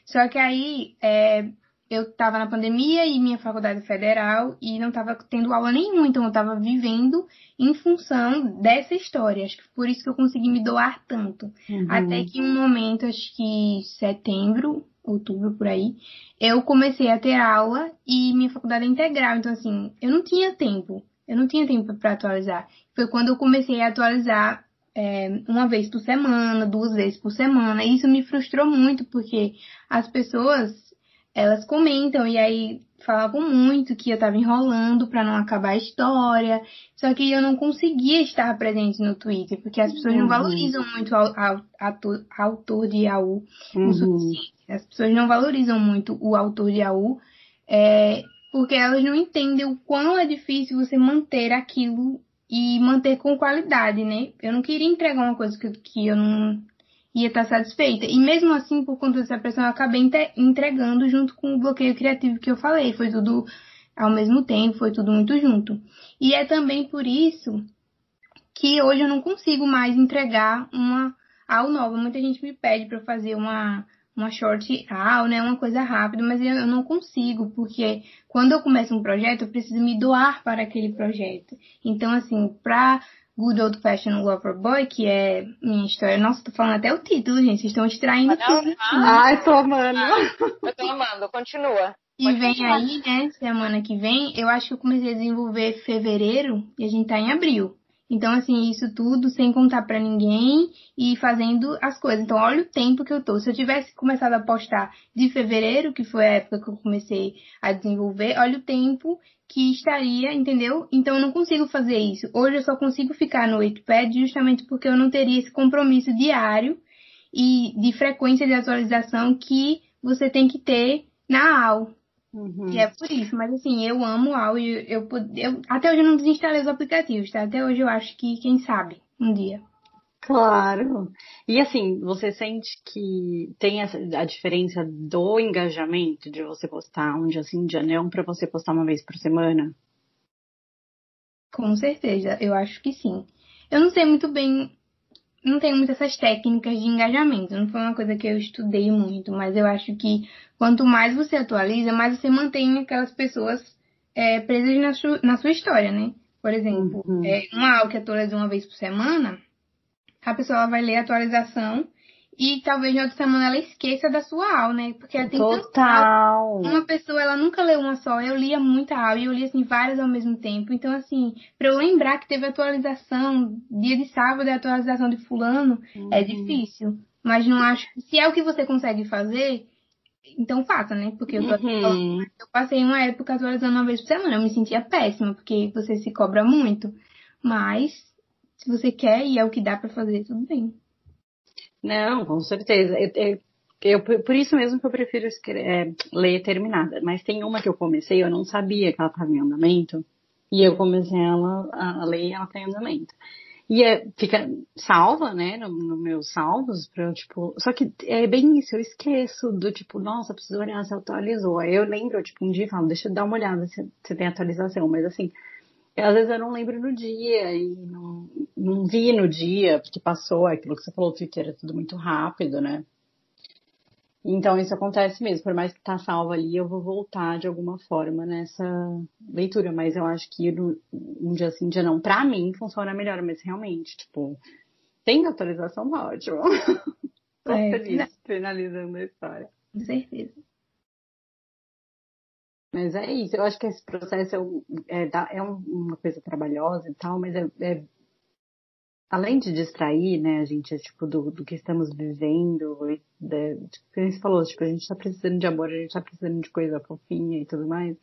Só que aí, é, eu estava na pandemia e minha faculdade federal e não estava tendo aula nenhuma, então eu estava vivendo em função dessa história. Acho que por isso que eu consegui me doar tanto. Uhum. Até que um momento, acho que setembro, outubro por aí, eu comecei a ter aula e minha faculdade é integral, então assim, eu não tinha tempo. Eu não tinha tempo para atualizar. Foi quando eu comecei a atualizar é, uma vez por semana, duas vezes por semana. E isso me frustrou muito, porque as pessoas elas comentam e aí falavam muito que eu estava enrolando para não acabar a história, só que eu não conseguia estar presente no Twitter, porque as pessoas uhum. não valorizam muito o autor de AU uhum. As pessoas não valorizam muito o autor de AU, é, porque elas não entendem o quão é difícil você manter aquilo e manter com qualidade, né? Eu não queria entregar uma coisa que, que eu não ia estar satisfeita. E mesmo assim, por conta dessa pressão, eu acabei entregando junto com o bloqueio criativo que eu falei. Foi tudo ao mesmo tempo, foi tudo muito junto. E é também por isso que hoje eu não consigo mais entregar uma AU nova. Muita gente me pede para fazer uma uma short AU, né, uma coisa rápida, mas eu não consigo, porque quando eu começo um projeto, eu preciso me doar para aquele projeto. Então, assim, para Good Old Fashioned Lover Boy, que é minha história. Nossa, tô falando até o título, gente. Vocês estão extraindo não, tudo. Ai, tô amando. eu tô amando, continua. E vem aí, né, semana que vem, eu acho que eu comecei a desenvolver fevereiro e a gente tá em abril. Então, assim, isso tudo sem contar para ninguém e fazendo as coisas. Então, olha o tempo que eu tô. Se eu tivesse começado a postar de fevereiro, que foi a época que eu comecei a desenvolver, olha o tempo que estaria, entendeu? Então eu não consigo fazer isso. Hoje eu só consigo ficar no 8pad justamente porque eu não teria esse compromisso diário e de frequência de atualização que você tem que ter na AU. Uhum. E é por isso, mas assim, eu amo o AU e eu, eu, eu, até hoje eu não desinstalei os aplicativos, tá? Até hoje eu acho que, quem sabe, um dia. Claro. E assim, você sente que tem essa, a diferença do engajamento de você postar um dia sim, um dia não, para você postar uma vez por semana? Com certeza, eu acho que sim. Eu não sei muito bem, não tenho muitas essas técnicas de engajamento, não foi uma coisa que eu estudei muito, mas eu acho que quanto mais você atualiza, mais você mantém aquelas pessoas é, presas na sua, na sua história, né? Por exemplo, uhum. é, uma aula que atualiza uma vez por semana, a pessoa vai ler a atualização e talvez na outra semana ela esqueça da sua aula, né? Porque ela tem Total. Uma pessoa, ela nunca leu uma só. Eu lia muita aula e eu lia assim várias ao mesmo tempo. Então, assim, para eu lembrar que teve atualização, dia de sábado é atualização de fulano, é uhum. é difícil. Mas não acho. Se é o que você consegue fazer, então faça, né? Porque eu, tô, uhum. eu passei uma época atualizando uma vez por semana. Eu me sentia péssima, porque você se cobra muito. Mas, se você quer e é o que dá para fazer, tudo bem. Não, com certeza. Eu, eu, eu, por isso mesmo que eu prefiro é, ler terminada. Mas tem uma que eu comecei, eu não sabia que ela estava em andamento. E eu comecei ela, a ler e ela está em andamento. E é, fica salva, né, no, no meus salvos, pra, tipo, só que é bem isso, eu esqueço do tipo, nossa, preciso olhar se atualizou. Aí eu lembro, tipo, um dia falo, deixa eu dar uma olhada se, se tem atualização, mas assim, às vezes eu não lembro no dia e não, não vi no dia, porque passou aquilo que você falou, Twitter é tudo muito rápido, né? Então isso acontece mesmo, por mais que tá salvo ali, eu vou voltar de alguma forma nessa leitura, mas eu acho que um dia assim, um dia não, pra mim funciona melhor, mas realmente, tipo, tem atualização, tá ótimo. Tô é, feliz finalizando a história. Com certeza. Mas é isso, eu acho que esse processo é, é, é uma coisa trabalhosa e tal, mas é, é, além de distrair, né, a gente, tipo, do, do que estamos vivendo, de, tipo, você falou, tipo, a gente tá precisando de amor, a gente tá precisando de coisa fofinha e tudo mais,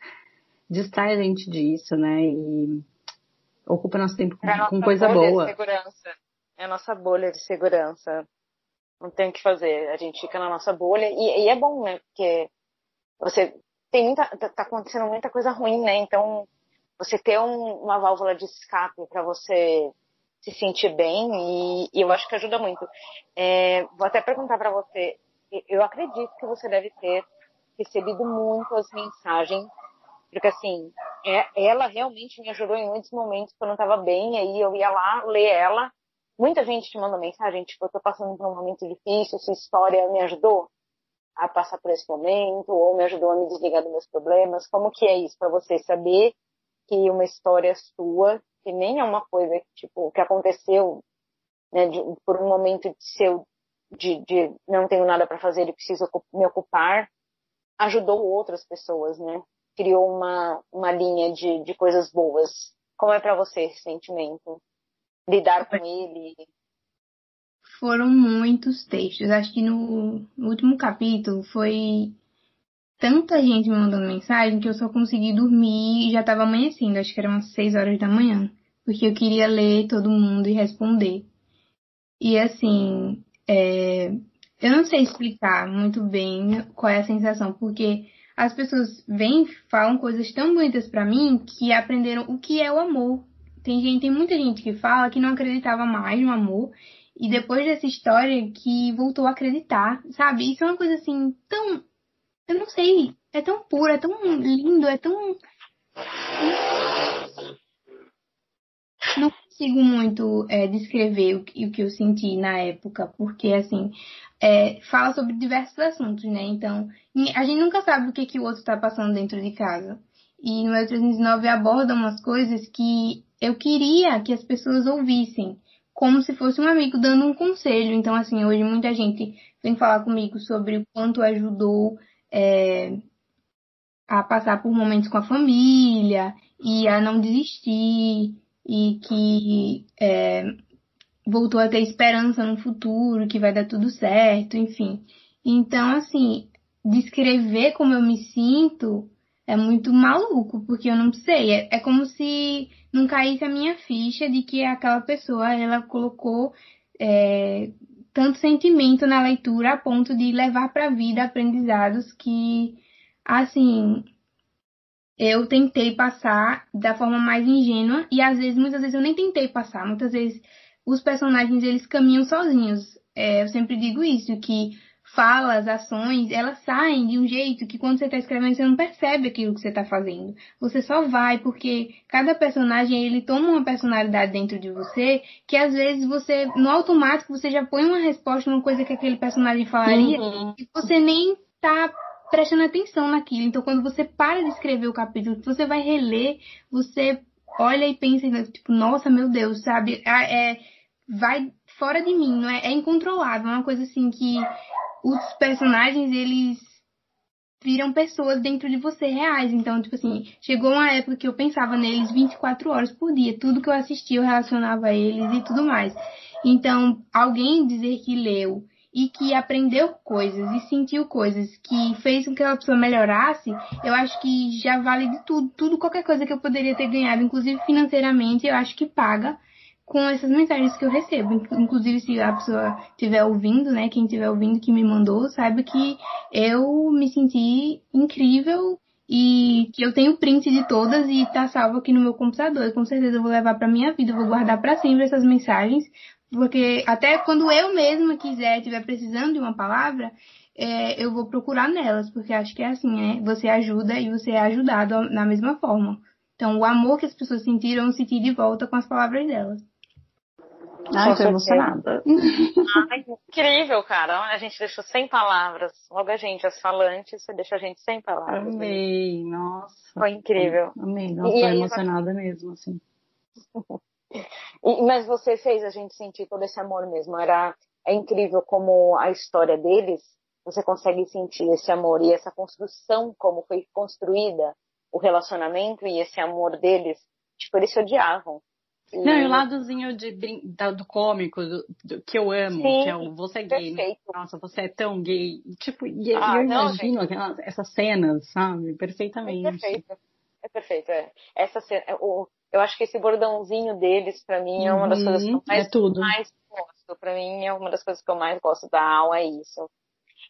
distrai a gente disso, né, e ocupa nosso tempo com, com coisa boa. De segurança. É a nossa bolha de segurança. Não tem o que fazer, a gente fica na nossa bolha, e, e é bom, né, porque você tem muita, tá, tá acontecendo muita coisa ruim, né? Então, você ter um, uma válvula de escape para você se sentir bem e, e, eu acho que ajuda muito. É, vou até perguntar para você, eu acredito que você deve ter recebido muitas mensagens, porque assim, é, ela realmente me ajudou em muitos momentos quando eu estava bem, aí eu ia lá ler ela. Muita gente te manda mensagem, tipo, eu tô passando por um momento difícil, sua história me ajudou a passar por esse momento ou me ajudou a me desligar dos meus problemas? Como que é isso para você saber que uma história sua, que nem é uma coisa tipo que aconteceu, né, de, por um momento de seu de, de não tenho nada para fazer e preciso me ocupar, ajudou outras pessoas, né? Criou uma uma linha de, de coisas boas. Como é para você esse sentimento? Lidar com ele, foram muitos textos. Acho que no, último capítulo foi tanta gente me mandando mensagem que eu só consegui dormir e já estava amanhecendo. Acho que eram umas 6 horas da manhã. Porque eu queria ler todo mundo e responder. E assim, é, eu não sei explicar muito bem qual é a sensação, porque as pessoas vêm falam coisas tão bonitas para mim que aprenderam o que é o amor. Tem gente, tem muita gente que fala que não acreditava mais no amor e depois dessa história que voltou a acreditar, sabe? Isso é uma coisa assim tão. Eu não sei. É tão puro, é tão lindo, é tão. Não consigo muito é, descrever o que, o que eu senti na época, porque assim. É, fala sobre diversos assuntos, né? Então, a gente nunca sabe o que, que o outro está passando dentro de casa. E no meu 309 aborda umas coisas que eu queria que as pessoas ouvissem como se fosse um amigo dando um conselho. Então, assim, hoje muita gente vem falar comigo sobre o quanto ajudou é, a passar por momentos com a família e a não desistir e que é, voltou a ter esperança no futuro, que vai dar tudo certo, enfim. Então, assim, descrever como eu me sinto é muito maluco, porque eu não sei. É, é como se não caísse a minha ficha de que aquela pessoa ela colocou é, tanto sentimento na leitura a ponto de levar para a vida aprendizados que, assim, eu tentei passar da forma mais ingênua e às vezes, muitas vezes eu nem tentei passar. Muitas vezes os personagens eles caminham sozinhos. É, eu sempre digo isso, que falas, ações, elas saem de um jeito que quando você está escrevendo você não percebe aquilo que você está fazendo. Você só vai porque cada personagem ele toma uma personalidade dentro de você que às vezes você no automático você já põe uma resposta numa coisa que aquele personagem falaria uhum. e você nem tá prestando atenção naquilo. Então quando você para de escrever o capítulo, você vai reler, você olha e pensa tipo, nossa, meu Deus, sabe? É, vai fora de mim, não é, é incontrolável, é uma coisa assim que os personagens, eles viram pessoas dentro de você reais. Então, tipo assim, chegou uma época que eu pensava neles 24 horas por dia. Tudo que eu assistia eu relacionava a eles e tudo mais. Então, alguém dizer que leu e que aprendeu coisas e sentiu coisas que fez com que aquela pessoa melhorasse, eu acho que já vale de tudo, tudo qualquer coisa que eu poderia ter ganhado, inclusive financeiramente, eu acho que paga com essas mensagens que eu recebo. Inclusive, se a pessoa estiver ouvindo, né, quem estiver ouvindo que me mandou, saiba que eu me senti incrível e que eu tenho print de todas e tá salvo aqui no meu computador. E com certeza eu vou levar para minha vida, vou guardar para sempre essas mensagens, porque até quando eu mesma quiser, estiver precisando de uma palavra, é, eu vou procurar nelas, porque acho que é assim, né? Você ajuda e você é ajudado na mesma forma. Então, o amor que as pessoas sentiram, eu senti de volta com as palavras delas. Ai, tô emocionada. Ai, incrível, cara. A gente deixou sem palavras. Logo a gente, as falantes, você deixa a gente sem palavras. Amei, né? nossa. Foi incrível. Amei, nossa, tô emocionada mesmo, assim. Mas você fez a gente sentir todo esse amor mesmo. Era é incrível como a história deles, você consegue sentir esse amor e essa construção, como foi construída o relacionamento e esse amor deles. Tipo, eles se odiavam. Não, e o ladozinho de, do cômico, do, do, que eu amo, Sim, que é o você é gay. Perfeito. Nossa, você é tão gay. Tipo, e, ah, eu imagino aquelas, essas cenas, sabe? Perfeitamente. É perfeito. É perfeito, é. Essa cena, é, o, eu acho que esse bordãozinho deles, para mim, é uma das coisas que eu uhum, mais, é mais gosto. Para mim, é uma das coisas que eu mais gosto da Al, é isso.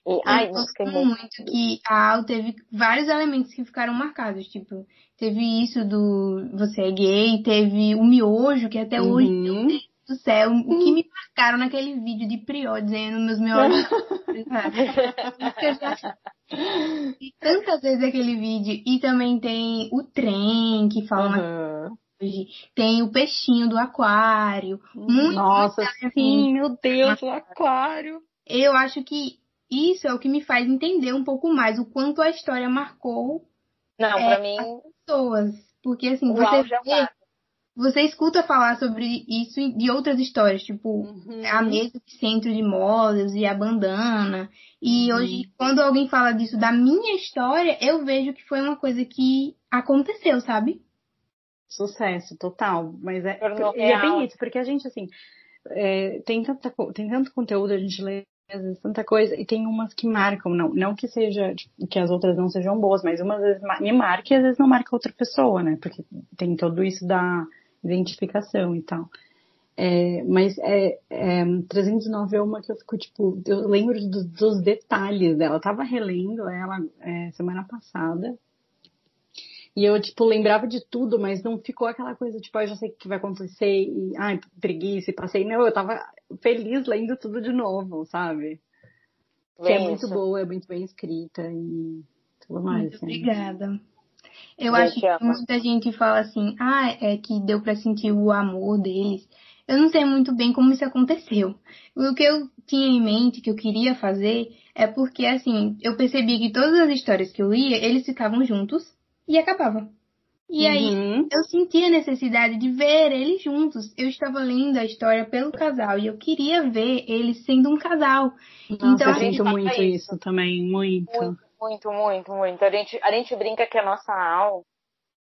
E, eu ai, gosto muito que a Al teve vários elementos que ficaram marcados. Tipo, teve isso do você é gay, teve o miojo, que até uhum. hoje, meu Deus do céu, o que me marcaram naquele vídeo de Prió, dizendo meus miojos. e tantas vezes aquele vídeo. E também tem o trem que fala uhum. Tem o peixinho do aquário. Muito Nossa, sim, meu Deus, o aquário. Eu acho que isso é o que me faz entender um pouco mais o quanto a história marcou Não, é, mim, as pessoas. Porque assim, você vê, você escuta falar sobre isso de outras histórias, tipo uhum. a mesa de centro de modas e a bandana. E uhum. hoje, quando alguém fala disso da minha história, eu vejo que foi uma coisa que aconteceu, sabe? Sucesso, total. Mas é, e é bem isso, porque a gente, assim, é, tem, tanta, tem tanto conteúdo, a gente lê vezes tanta coisa, e tem umas que marcam, não, não que seja, que as outras não sejam boas, mas umas vezes me marca e às vezes não marca outra pessoa, né? Porque tem todo isso da identificação e tal. É, mas é, é, 309 é uma que eu fico, tipo, eu lembro do, dos detalhes dela. Eu tava relendo ela é, semana passada e eu, tipo, lembrava de tudo, mas não ficou aquela coisa, tipo, ah, eu já sei o que vai acontecer e, ai, preguiça, e passei. Não, eu tava feliz lendo tudo de novo, sabe? Que é muito boa, é muito bem escrita e tudo mais. Muito assim. obrigada. Eu acho que muita gente fala assim, ah, é que deu para sentir o amor deles. Eu não sei muito bem como isso aconteceu. O que eu tinha em mente, que eu queria fazer, é porque, assim, eu percebi que todas as histórias que eu lia, eles ficavam juntos, e acabava. E uhum. aí eu senti a necessidade de ver eles juntos. Eu estava lendo a história pelo casal e eu queria ver eles sendo um casal. Nossa, então, eu sinto muito isso. isso também, muito. Muito, muito, muito, muito. A gente, a gente brinca que a nossa aula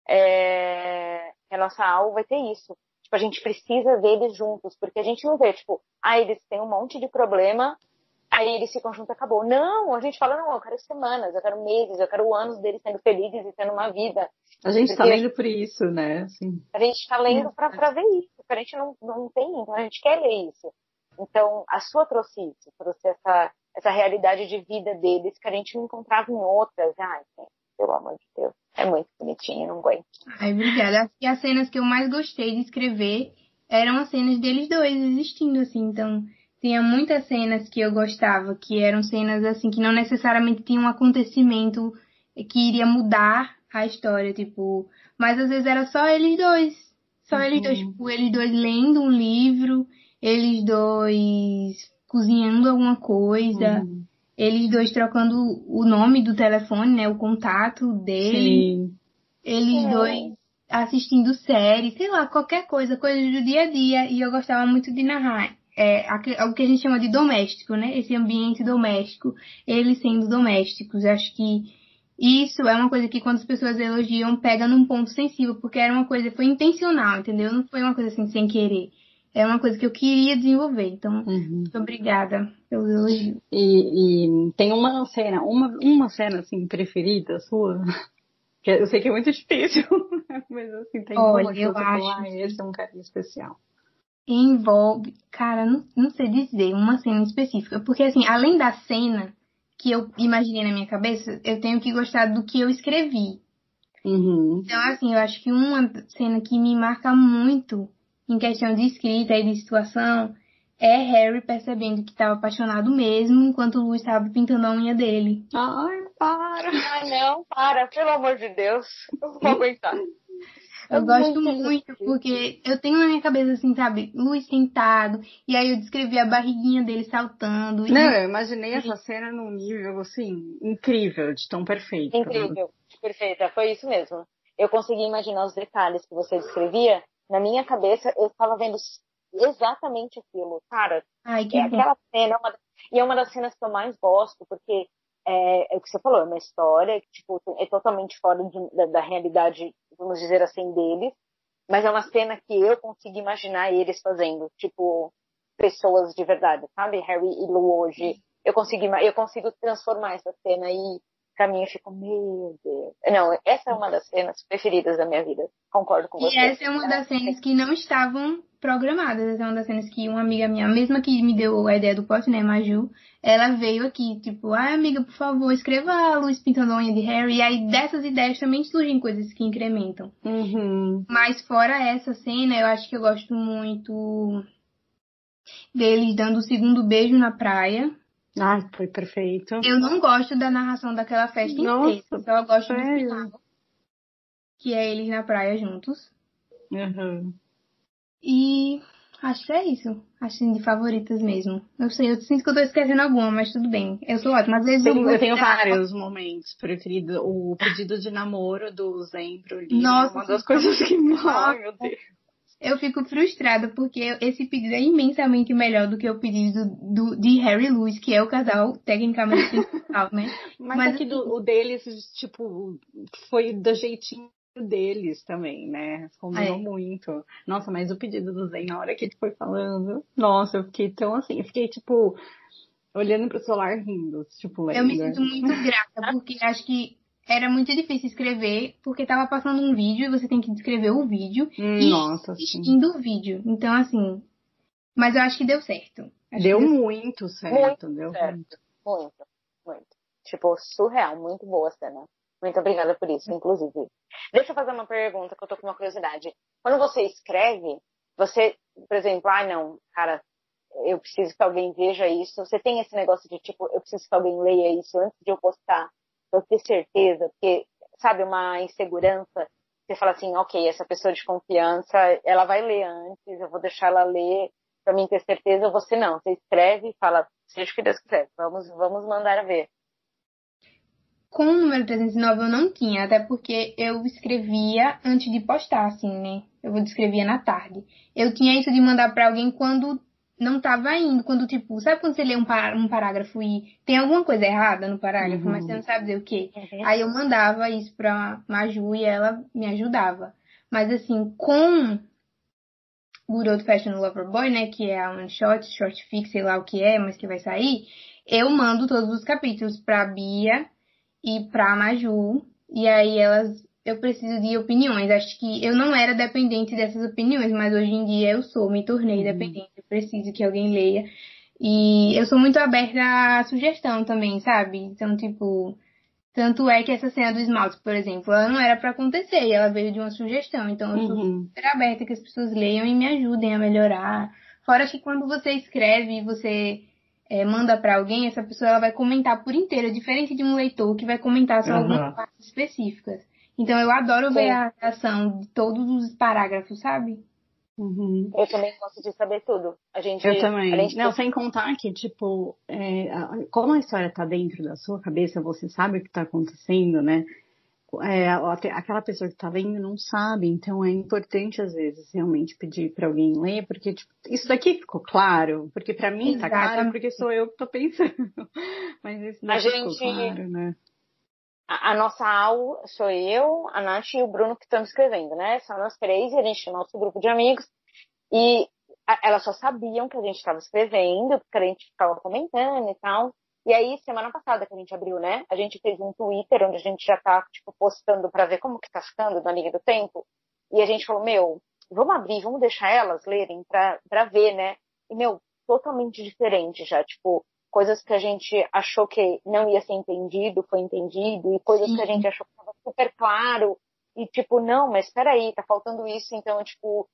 é... a nossa aula vai ter isso. Tipo, a gente precisa ver eles juntos, porque a gente não vê, tipo, ah, eles têm um monte de problema, Aí eles se conjuntam e acabou. Não, a gente fala, não, eu quero semanas, eu quero meses, eu quero anos deles sendo felizes e tendo uma vida. A gente está lendo por isso, né? Assim. A gente está lendo para ver isso, a gente não, não tem, então a gente quer ler isso. Então, a sua trouxe isso, trouxe essa, essa realidade de vida deles que a gente não encontrava em outras. Ai, pelo amor de Deus, é muito bonitinho, não aguento. Ai, obrigada. E as cenas que eu mais gostei de escrever eram as cenas deles dois existindo, assim, então tinha muitas cenas que eu gostava, que eram cenas assim que não necessariamente tinham um acontecimento que iria mudar a história, tipo, mas às vezes era só eles dois, só uhum. eles dois, tipo, eles dois lendo um livro, eles dois cozinhando alguma coisa, uhum. eles dois trocando o nome do telefone, né, o contato dele, Sim. eles é. dois assistindo série, sei lá, qualquer coisa, coisa do dia a dia, e eu gostava muito de narrar é, o que a gente chama de doméstico, né? Esse ambiente doméstico, eles sendo domésticos. Eu acho que isso é uma coisa que quando as pessoas elogiam, pega num ponto sensível, porque era uma coisa, foi intencional, entendeu? Não foi uma coisa assim sem querer. É uma coisa que eu queria desenvolver. Então, uhum. muito obrigada pelo elogio. E, e, tem uma cena, uma, uma cena assim preferida sua? Que eu sei que é muito difícil, mas assim, tem Olha, uma que eu acho. Fala, ah, esse é um carinho especial envolve, cara, não, não sei dizer uma cena específica, porque assim, além da cena que eu imaginei na minha cabeça, eu tenho que gostar do que eu escrevi. Uhum. Então, assim, eu acho que uma cena que me marca muito em questão de escrita e de situação é Harry percebendo que estava apaixonado mesmo enquanto o Lu estava pintando a unha dele. Ai, para! Ai, não, para, pelo amor de Deus. Eu não vou aguentar. Eu gosto muito, porque eu tenho na minha cabeça, assim, sabe, Luiz sentado, e aí eu descrevi a barriguinha dele saltando. Não, e... eu imaginei essa cena num nível, assim, incrível, de tão perfeito. Incrível, perfeita, foi isso mesmo. Eu consegui imaginar os detalhes que você descrevia, na minha cabeça eu estava vendo exatamente aquilo. Cara, Ai, que é bom. aquela cena, é uma, e é uma das cenas que eu mais gosto, porque é, é, o que você falou, é uma história que tipo, é totalmente fora de, da, da, realidade, vamos dizer assim, deles, mas é uma cena que eu consigo imaginar eles fazendo, tipo, pessoas de verdade, sabe? Harry e Lu hoje. Eu consigo, eu consigo transformar essa cena e pra mim eu fico, meu Deus. Não, essa é uma das cenas preferidas da minha vida. Concordo com você. E essa é uma das cenas que não estavam programadas. Essa é uma das cenas que uma amiga minha, mesma que me deu a ideia do pote, né, Maju, ela veio aqui, tipo, ai amiga, por favor, escreva a luz pintando a unha de Harry. E aí dessas ideias também surgem coisas que incrementam. Uhum. Mas fora essa cena, eu acho que eu gosto muito deles dando o segundo beijo na praia. Ai, foi perfeito. Eu não gosto da narração daquela festa Nossa, inteira. Só eu gosto sério? do final. Que é eles na praia juntos. Uhum. E acho que é isso. Assim, de favoritas mesmo. Eu sei, eu sinto que eu tô esquecendo alguma, mas tudo bem. Eu sou ótima. Às vezes Tem- eu, eu tenho vários momentos preferidos. O pedido de namoro do Zen pro Lee. Nossa, é uma das coisas que me. Ai, meu Deus. Eu fico frustrada porque esse pedido é imensamente melhor do que o pedido do, de Harry e Lewis, que é o casal tecnicamente principal, né? Mas, Mas, aqui do, o deles, tipo, foi do jeitinho deles também, né? Combinou É. muito. Nossa, mas o pedido do Zen, na hora que ele foi falando, nossa, eu fiquei tão assim, eu fiquei, tipo, olhando pro celular rindo, tipo, Eu me lendo. sinto muito grata, porque acho que era muito difícil escrever, porque tava passando um vídeo e você tem que descrever o vídeo Hum, e Nossa, sim. assistindo o vídeo. Então, assim. Mas eu acho que deu certo. Acho Deu que muito certo, deu certo. muito. Muito, muito. Tipo, surreal, muito boa a cena. Muito obrigada por isso, inclusive. Deixa eu fazer uma pergunta que eu tô com uma curiosidade. Quando você escreve, você, por exemplo, ah, não, cara, eu preciso que alguém veja isso. Você tem esse negócio de tipo, eu preciso que alguém leia isso antes de eu postar, eu ter certeza, porque, sabe, uma insegurança. Você fala assim, ok, essa pessoa de confiança, ela vai ler antes, eu vou deixar ela ler pra mim ter certeza. Você não, você escreve e fala, seja o que Deus quiser, vamos, vamos mandar ver. Com o número 309 eu não tinha, até porque eu escrevia antes de postar, assim, né? Eu escrevia na tarde. Eu tinha isso de mandar pra alguém quando não tava indo, quando tipo, sabe quando você lê um, par- um parágrafo e tem alguma coisa errada no parágrafo, Uhum. mas você não sabe dizer o quê? Aí eu mandava isso pra Maju e ela me ajudava. Mas assim, com Good Old Fashioned Lover Boy, né, que é a one shot, short fix, sei lá o que é, mas que vai sair, eu mando todos os capítulos pra Bia e pra Maju, e aí elas, eu preciso de opiniões. Acho que eu não era dependente dessas opiniões, mas hoje em dia eu sou, me tornei Uhum. dependente, eu preciso que alguém leia. E eu sou muito aberta à sugestão também, sabe? Então, tipo, tanto é que essa cena do esmalte, por exemplo, ela não era pra acontecer, e ela veio de uma sugestão. Então, eu sou Uhum. super aberta que as pessoas leiam e me ajudem a melhorar. Fora que quando você escreve e você é, manda pra alguém, essa pessoa ela vai comentar por inteiro, diferente de um leitor que vai comentar só Aham. algumas partes específicas. Então eu adoro ver Sim. a reação de todos os parágrafos, sabe? Uhum. Eu também gosto de saber tudo. A gente, Eu também. a gente Não, sem contar que, tipo, é, como a história tá dentro da sua cabeça, você sabe o que tá acontecendo, né? é, aquela pessoa que está lendo não sabe, então é importante às vezes realmente pedir para alguém ler, porque tipo, isso daqui ficou claro, porque para mim está claro, porque sou eu que estou pensando. Mas isso daqui a gente, ficou claro, né? A, nossa AU sou eu, a Nath e o Bruno que estamos escrevendo, né? São nós três e a gente tem nosso grupo de amigos. E a, elas só sabiam que a gente estava escrevendo, porque a gente ficava comentando e tal. E aí, semana passada que a gente abriu, né? A gente fez um Twitter onde a gente já tá, tipo, postando para ver como que tá ficando na linha do tempo. E a gente falou, meu, vamos abrir, vamos deixar elas lerem pra, pra ver, né? E, meu, totalmente diferente já. Tipo, coisas que a gente achou que não ia ser entendido, foi entendido. E coisas Sim. que a gente achou que estava super claro. E, tipo, não, mas peraí, tá faltando isso. Então, tipo,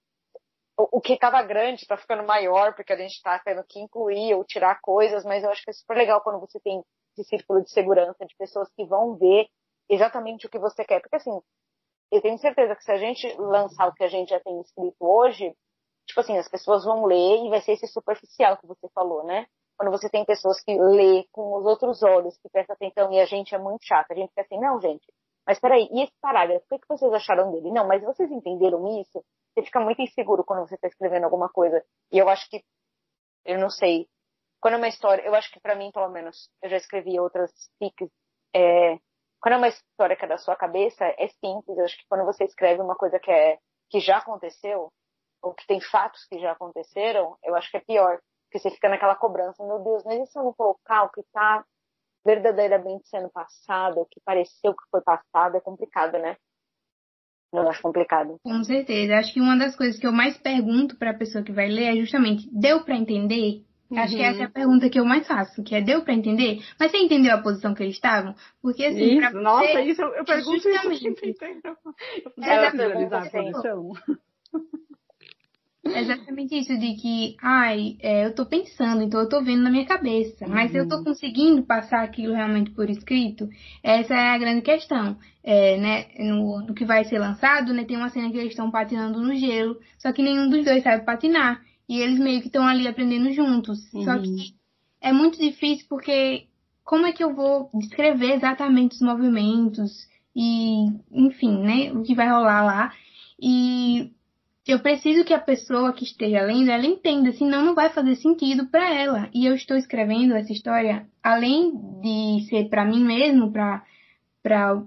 o, que estava grande está ficando maior, porque a gente está tendo que incluir ou tirar coisas, mas eu acho que é super legal quando você tem esse círculo de segurança de pessoas que vão ver exatamente o que você quer. Porque assim, eu tenho certeza que se a gente lançar o que a gente já tem escrito hoje, tipo assim, as pessoas vão ler e vai ser esse superficial que você falou, né? Quando você tem pessoas que lê com os outros olhos, que prestam atenção e a gente é muito chata, a gente fica assim, não, gente, mas peraí, e esse parágrafo, o que vocês acharam dele? Não, mas vocês entenderam isso? você fica muito inseguro quando você está escrevendo alguma coisa. E eu acho que, eu não sei, quando é uma história, eu acho que para mim, pelo menos, eu já escrevi outras fics, é, quando é uma história que é da sua cabeça, é simples. Eu acho que quando você escreve uma coisa que é que já aconteceu, ou que tem fatos que já aconteceram, eu acho que é pior. Porque você fica naquela cobrança, meu Deus, mas e se eu não colocar o que está verdadeiramente sendo passado, o que pareceu que foi passado, é complicado, né? Eu acho complicado. Com certeza. Acho que uma das coisas que eu mais pergunto para a pessoa que vai ler é justamente: deu para entender? Uhum. Acho que essa é a uhum. pergunta que eu mais faço, que é deu para entender? Mas você entendeu a posição que eles estavam? Porque assim, isso, nossa, isso eu, eu pergunto justamente. isso. Eu é, visualizar a posição. É exatamente isso, de que, ai, é, eu tô pensando, então eu tô vendo na minha cabeça, mas uhum. eu tô uhum. conseguindo passar aquilo realmente por escrito? Essa é a grande questão. É, né, no, no, que vai ser lançado, né, tem uma cena que eles estão patinando no gelo, só que nenhum dos dois sabe patinar. E eles meio que estão ali aprendendo juntos. Uhum. Só que é muito difícil porque como é que eu vou descrever exatamente os movimentos e, enfim, né, o que vai rolar lá. E eu preciso que a pessoa que esteja lendo ela entenda, senão não vai fazer sentido para ela. E eu estou escrevendo essa história além de ser para mim mesmo, para para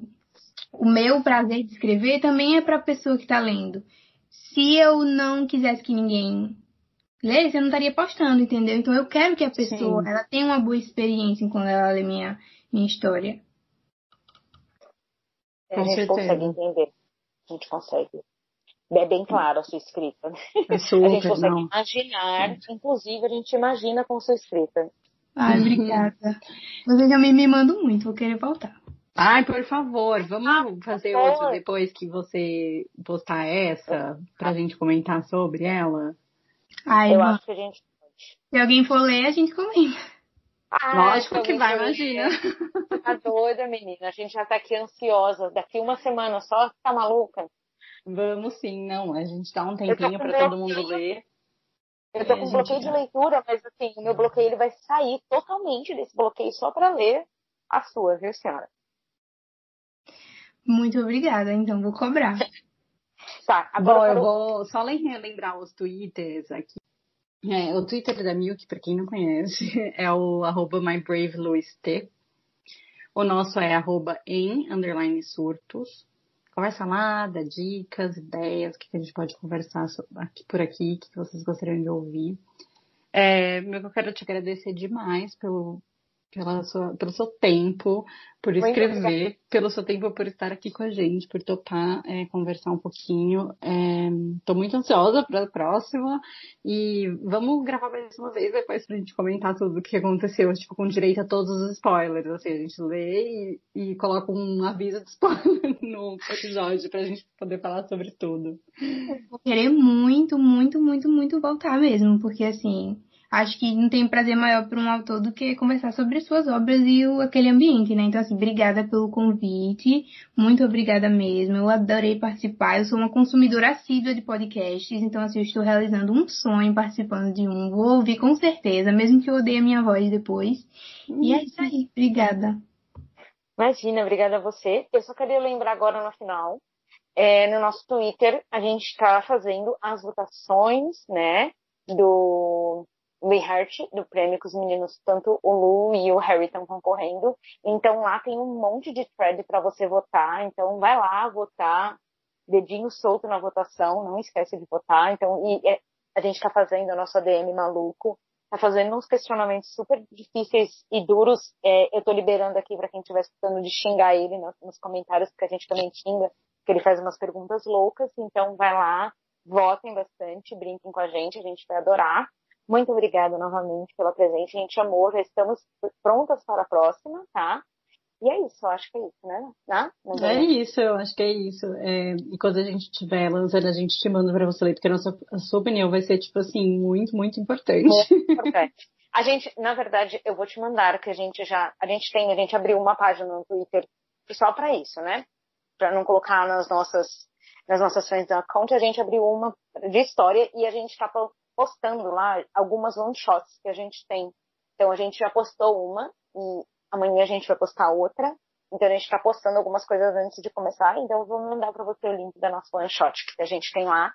o meu prazer de escrever, também é para a pessoa que está lendo. Se eu não quisesse que ninguém lesse, eu não estaria postando, entendeu? Então eu quero que a pessoa Sim. ela tenha uma boa experiência quando ela lê minha minha história. É, a gente consegue entender. A gente consegue é bem claro a sua escrita. É super, a gente consegue não. imaginar, inclusive a gente imagina com sua escrita. Ai, obrigada. Você já me, me manda muito, vou querer voltar. Ai, por favor, vamos ah, fazer outra depois que você postar essa, pra gente comentar sobre ela? Ai, eu acho que a gente pode. Se alguém for ler, a gente comenta. Ah, Lógico que vai, imagina. Tá doida, menina. A gente já tá aqui ansiosa. Daqui uma semana só, tá maluca? Vamos sim, não. A gente dá um tempinho para todo mundo ler. Eu tô com bloqueio de leitura, mas assim, o meu bloqueio ele vai sair totalmente desse bloqueio só para ler a sua, viu, senhora? Muito obrigada, então vou cobrar. tá, agora Bom, eu vou só lembrar os twitters aqui. É, o Twitter da Milk, para quem não conhece, é o arroba mybraveluist. O nosso é arroba em underline surtos conversa dá dicas, ideias, o que a gente pode conversar aqui, por aqui, o que vocês gostariam de ouvir. É, eu quero te agradecer demais pelo, pela sua, pelo seu tempo, por escrever, pelo seu tempo por estar aqui com a gente, por topar é, conversar um pouquinho. Estou é, muito ansiosa para a próxima e vamos gravar mais uma vez depois para a gente comentar tudo o que aconteceu, tipo, com direito a todos os spoilers. Assim, a gente lê e, e coloca um aviso de spoiler no episódio para a gente poder falar sobre tudo. Eu vou querer muito, muito, muito, muito voltar mesmo, porque assim acho que não tem prazer maior para um autor do que conversar sobre suas obras e o, aquele ambiente, né? Então, assim, obrigada pelo convite, muito obrigada mesmo. Eu adorei participar. Eu sou uma consumidora assídua de podcasts, então, assim, eu estou realizando um sonho participando de um. Vou ouvir com certeza, mesmo que eu odeie a minha voz depois. E é isso aí, obrigada. Imagina, obrigada a você. Eu só queria lembrar agora no final, é, no nosso Twitter, a gente está fazendo as votações, né, do We Heart, do prêmio que os meninos, tanto o Lu e o Harry estão concorrendo. Então lá tem um monte de thread para você votar. Então vai lá votar, dedinho solto na votação, não esquece de votar. Então, e é, a gente está fazendo o nosso ADM maluco, está fazendo uns questionamentos super difíceis e duros. É, eu estou liberando aqui para quem estiver escutando de xingar ele nos, nos comentários, porque a gente também xinga, que ele faz umas perguntas loucas. Então vai lá, votem bastante, brinquem com a gente, a gente vai adorar. Muito obrigada novamente pela presença, a gente amou, já estamos prontas para a próxima, tá? E é isso, eu acho que é isso, né? né? É isso, eu acho que é isso. É, e quando a gente estiver lançando, a gente te manda para você ler, porque a, nossa, a sua opinião vai ser, tipo assim, muito, muito importante. Muito importante. A gente, na verdade, eu vou te mandar, que a gente já, a gente tem, a gente abriu uma página no Twitter só para isso, né? Para não colocar nas nossas, nas nossas friends account, a gente abriu uma de história e a gente está postando lá algumas one shots que a gente tem. Então a gente já postou uma e amanhã a gente vai postar outra. Então a gente está postando algumas coisas antes de começar. Então eu vou mandar para você o link da nossa one shot que a gente tem lá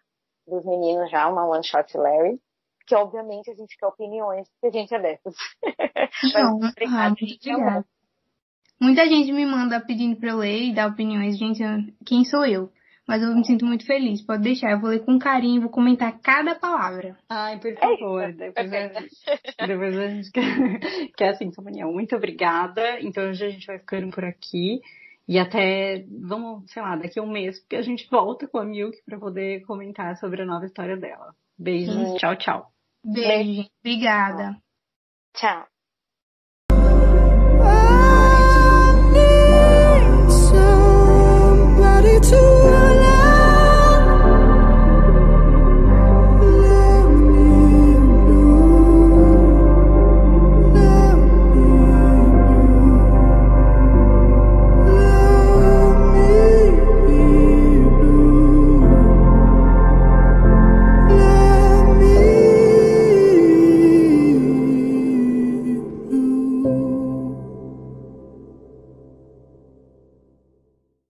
dos meninos já, uma one shot Larry. Que obviamente a gente quer opiniões, porque a gente é dessas. Não, obrigada, ah, Muita gente me manda pedindo para eu ler e dar opiniões. Gente, quem sou eu? mas eu me sinto muito feliz. Pode deixar, eu vou ler com carinho, vou comentar cada palavra. Ai, por é favor. É depois, a, depois a gente quer, quer assim, companhia. Muito obrigada. Então hoje a gente vai ficando por aqui. E até, vamos, sei lá, daqui a um mês, porque a gente volta com a Milk para poder comentar sobre a nova história dela. Beijos, Sim. tchau, tchau. Beijo, Beijo. obrigada. Tchau.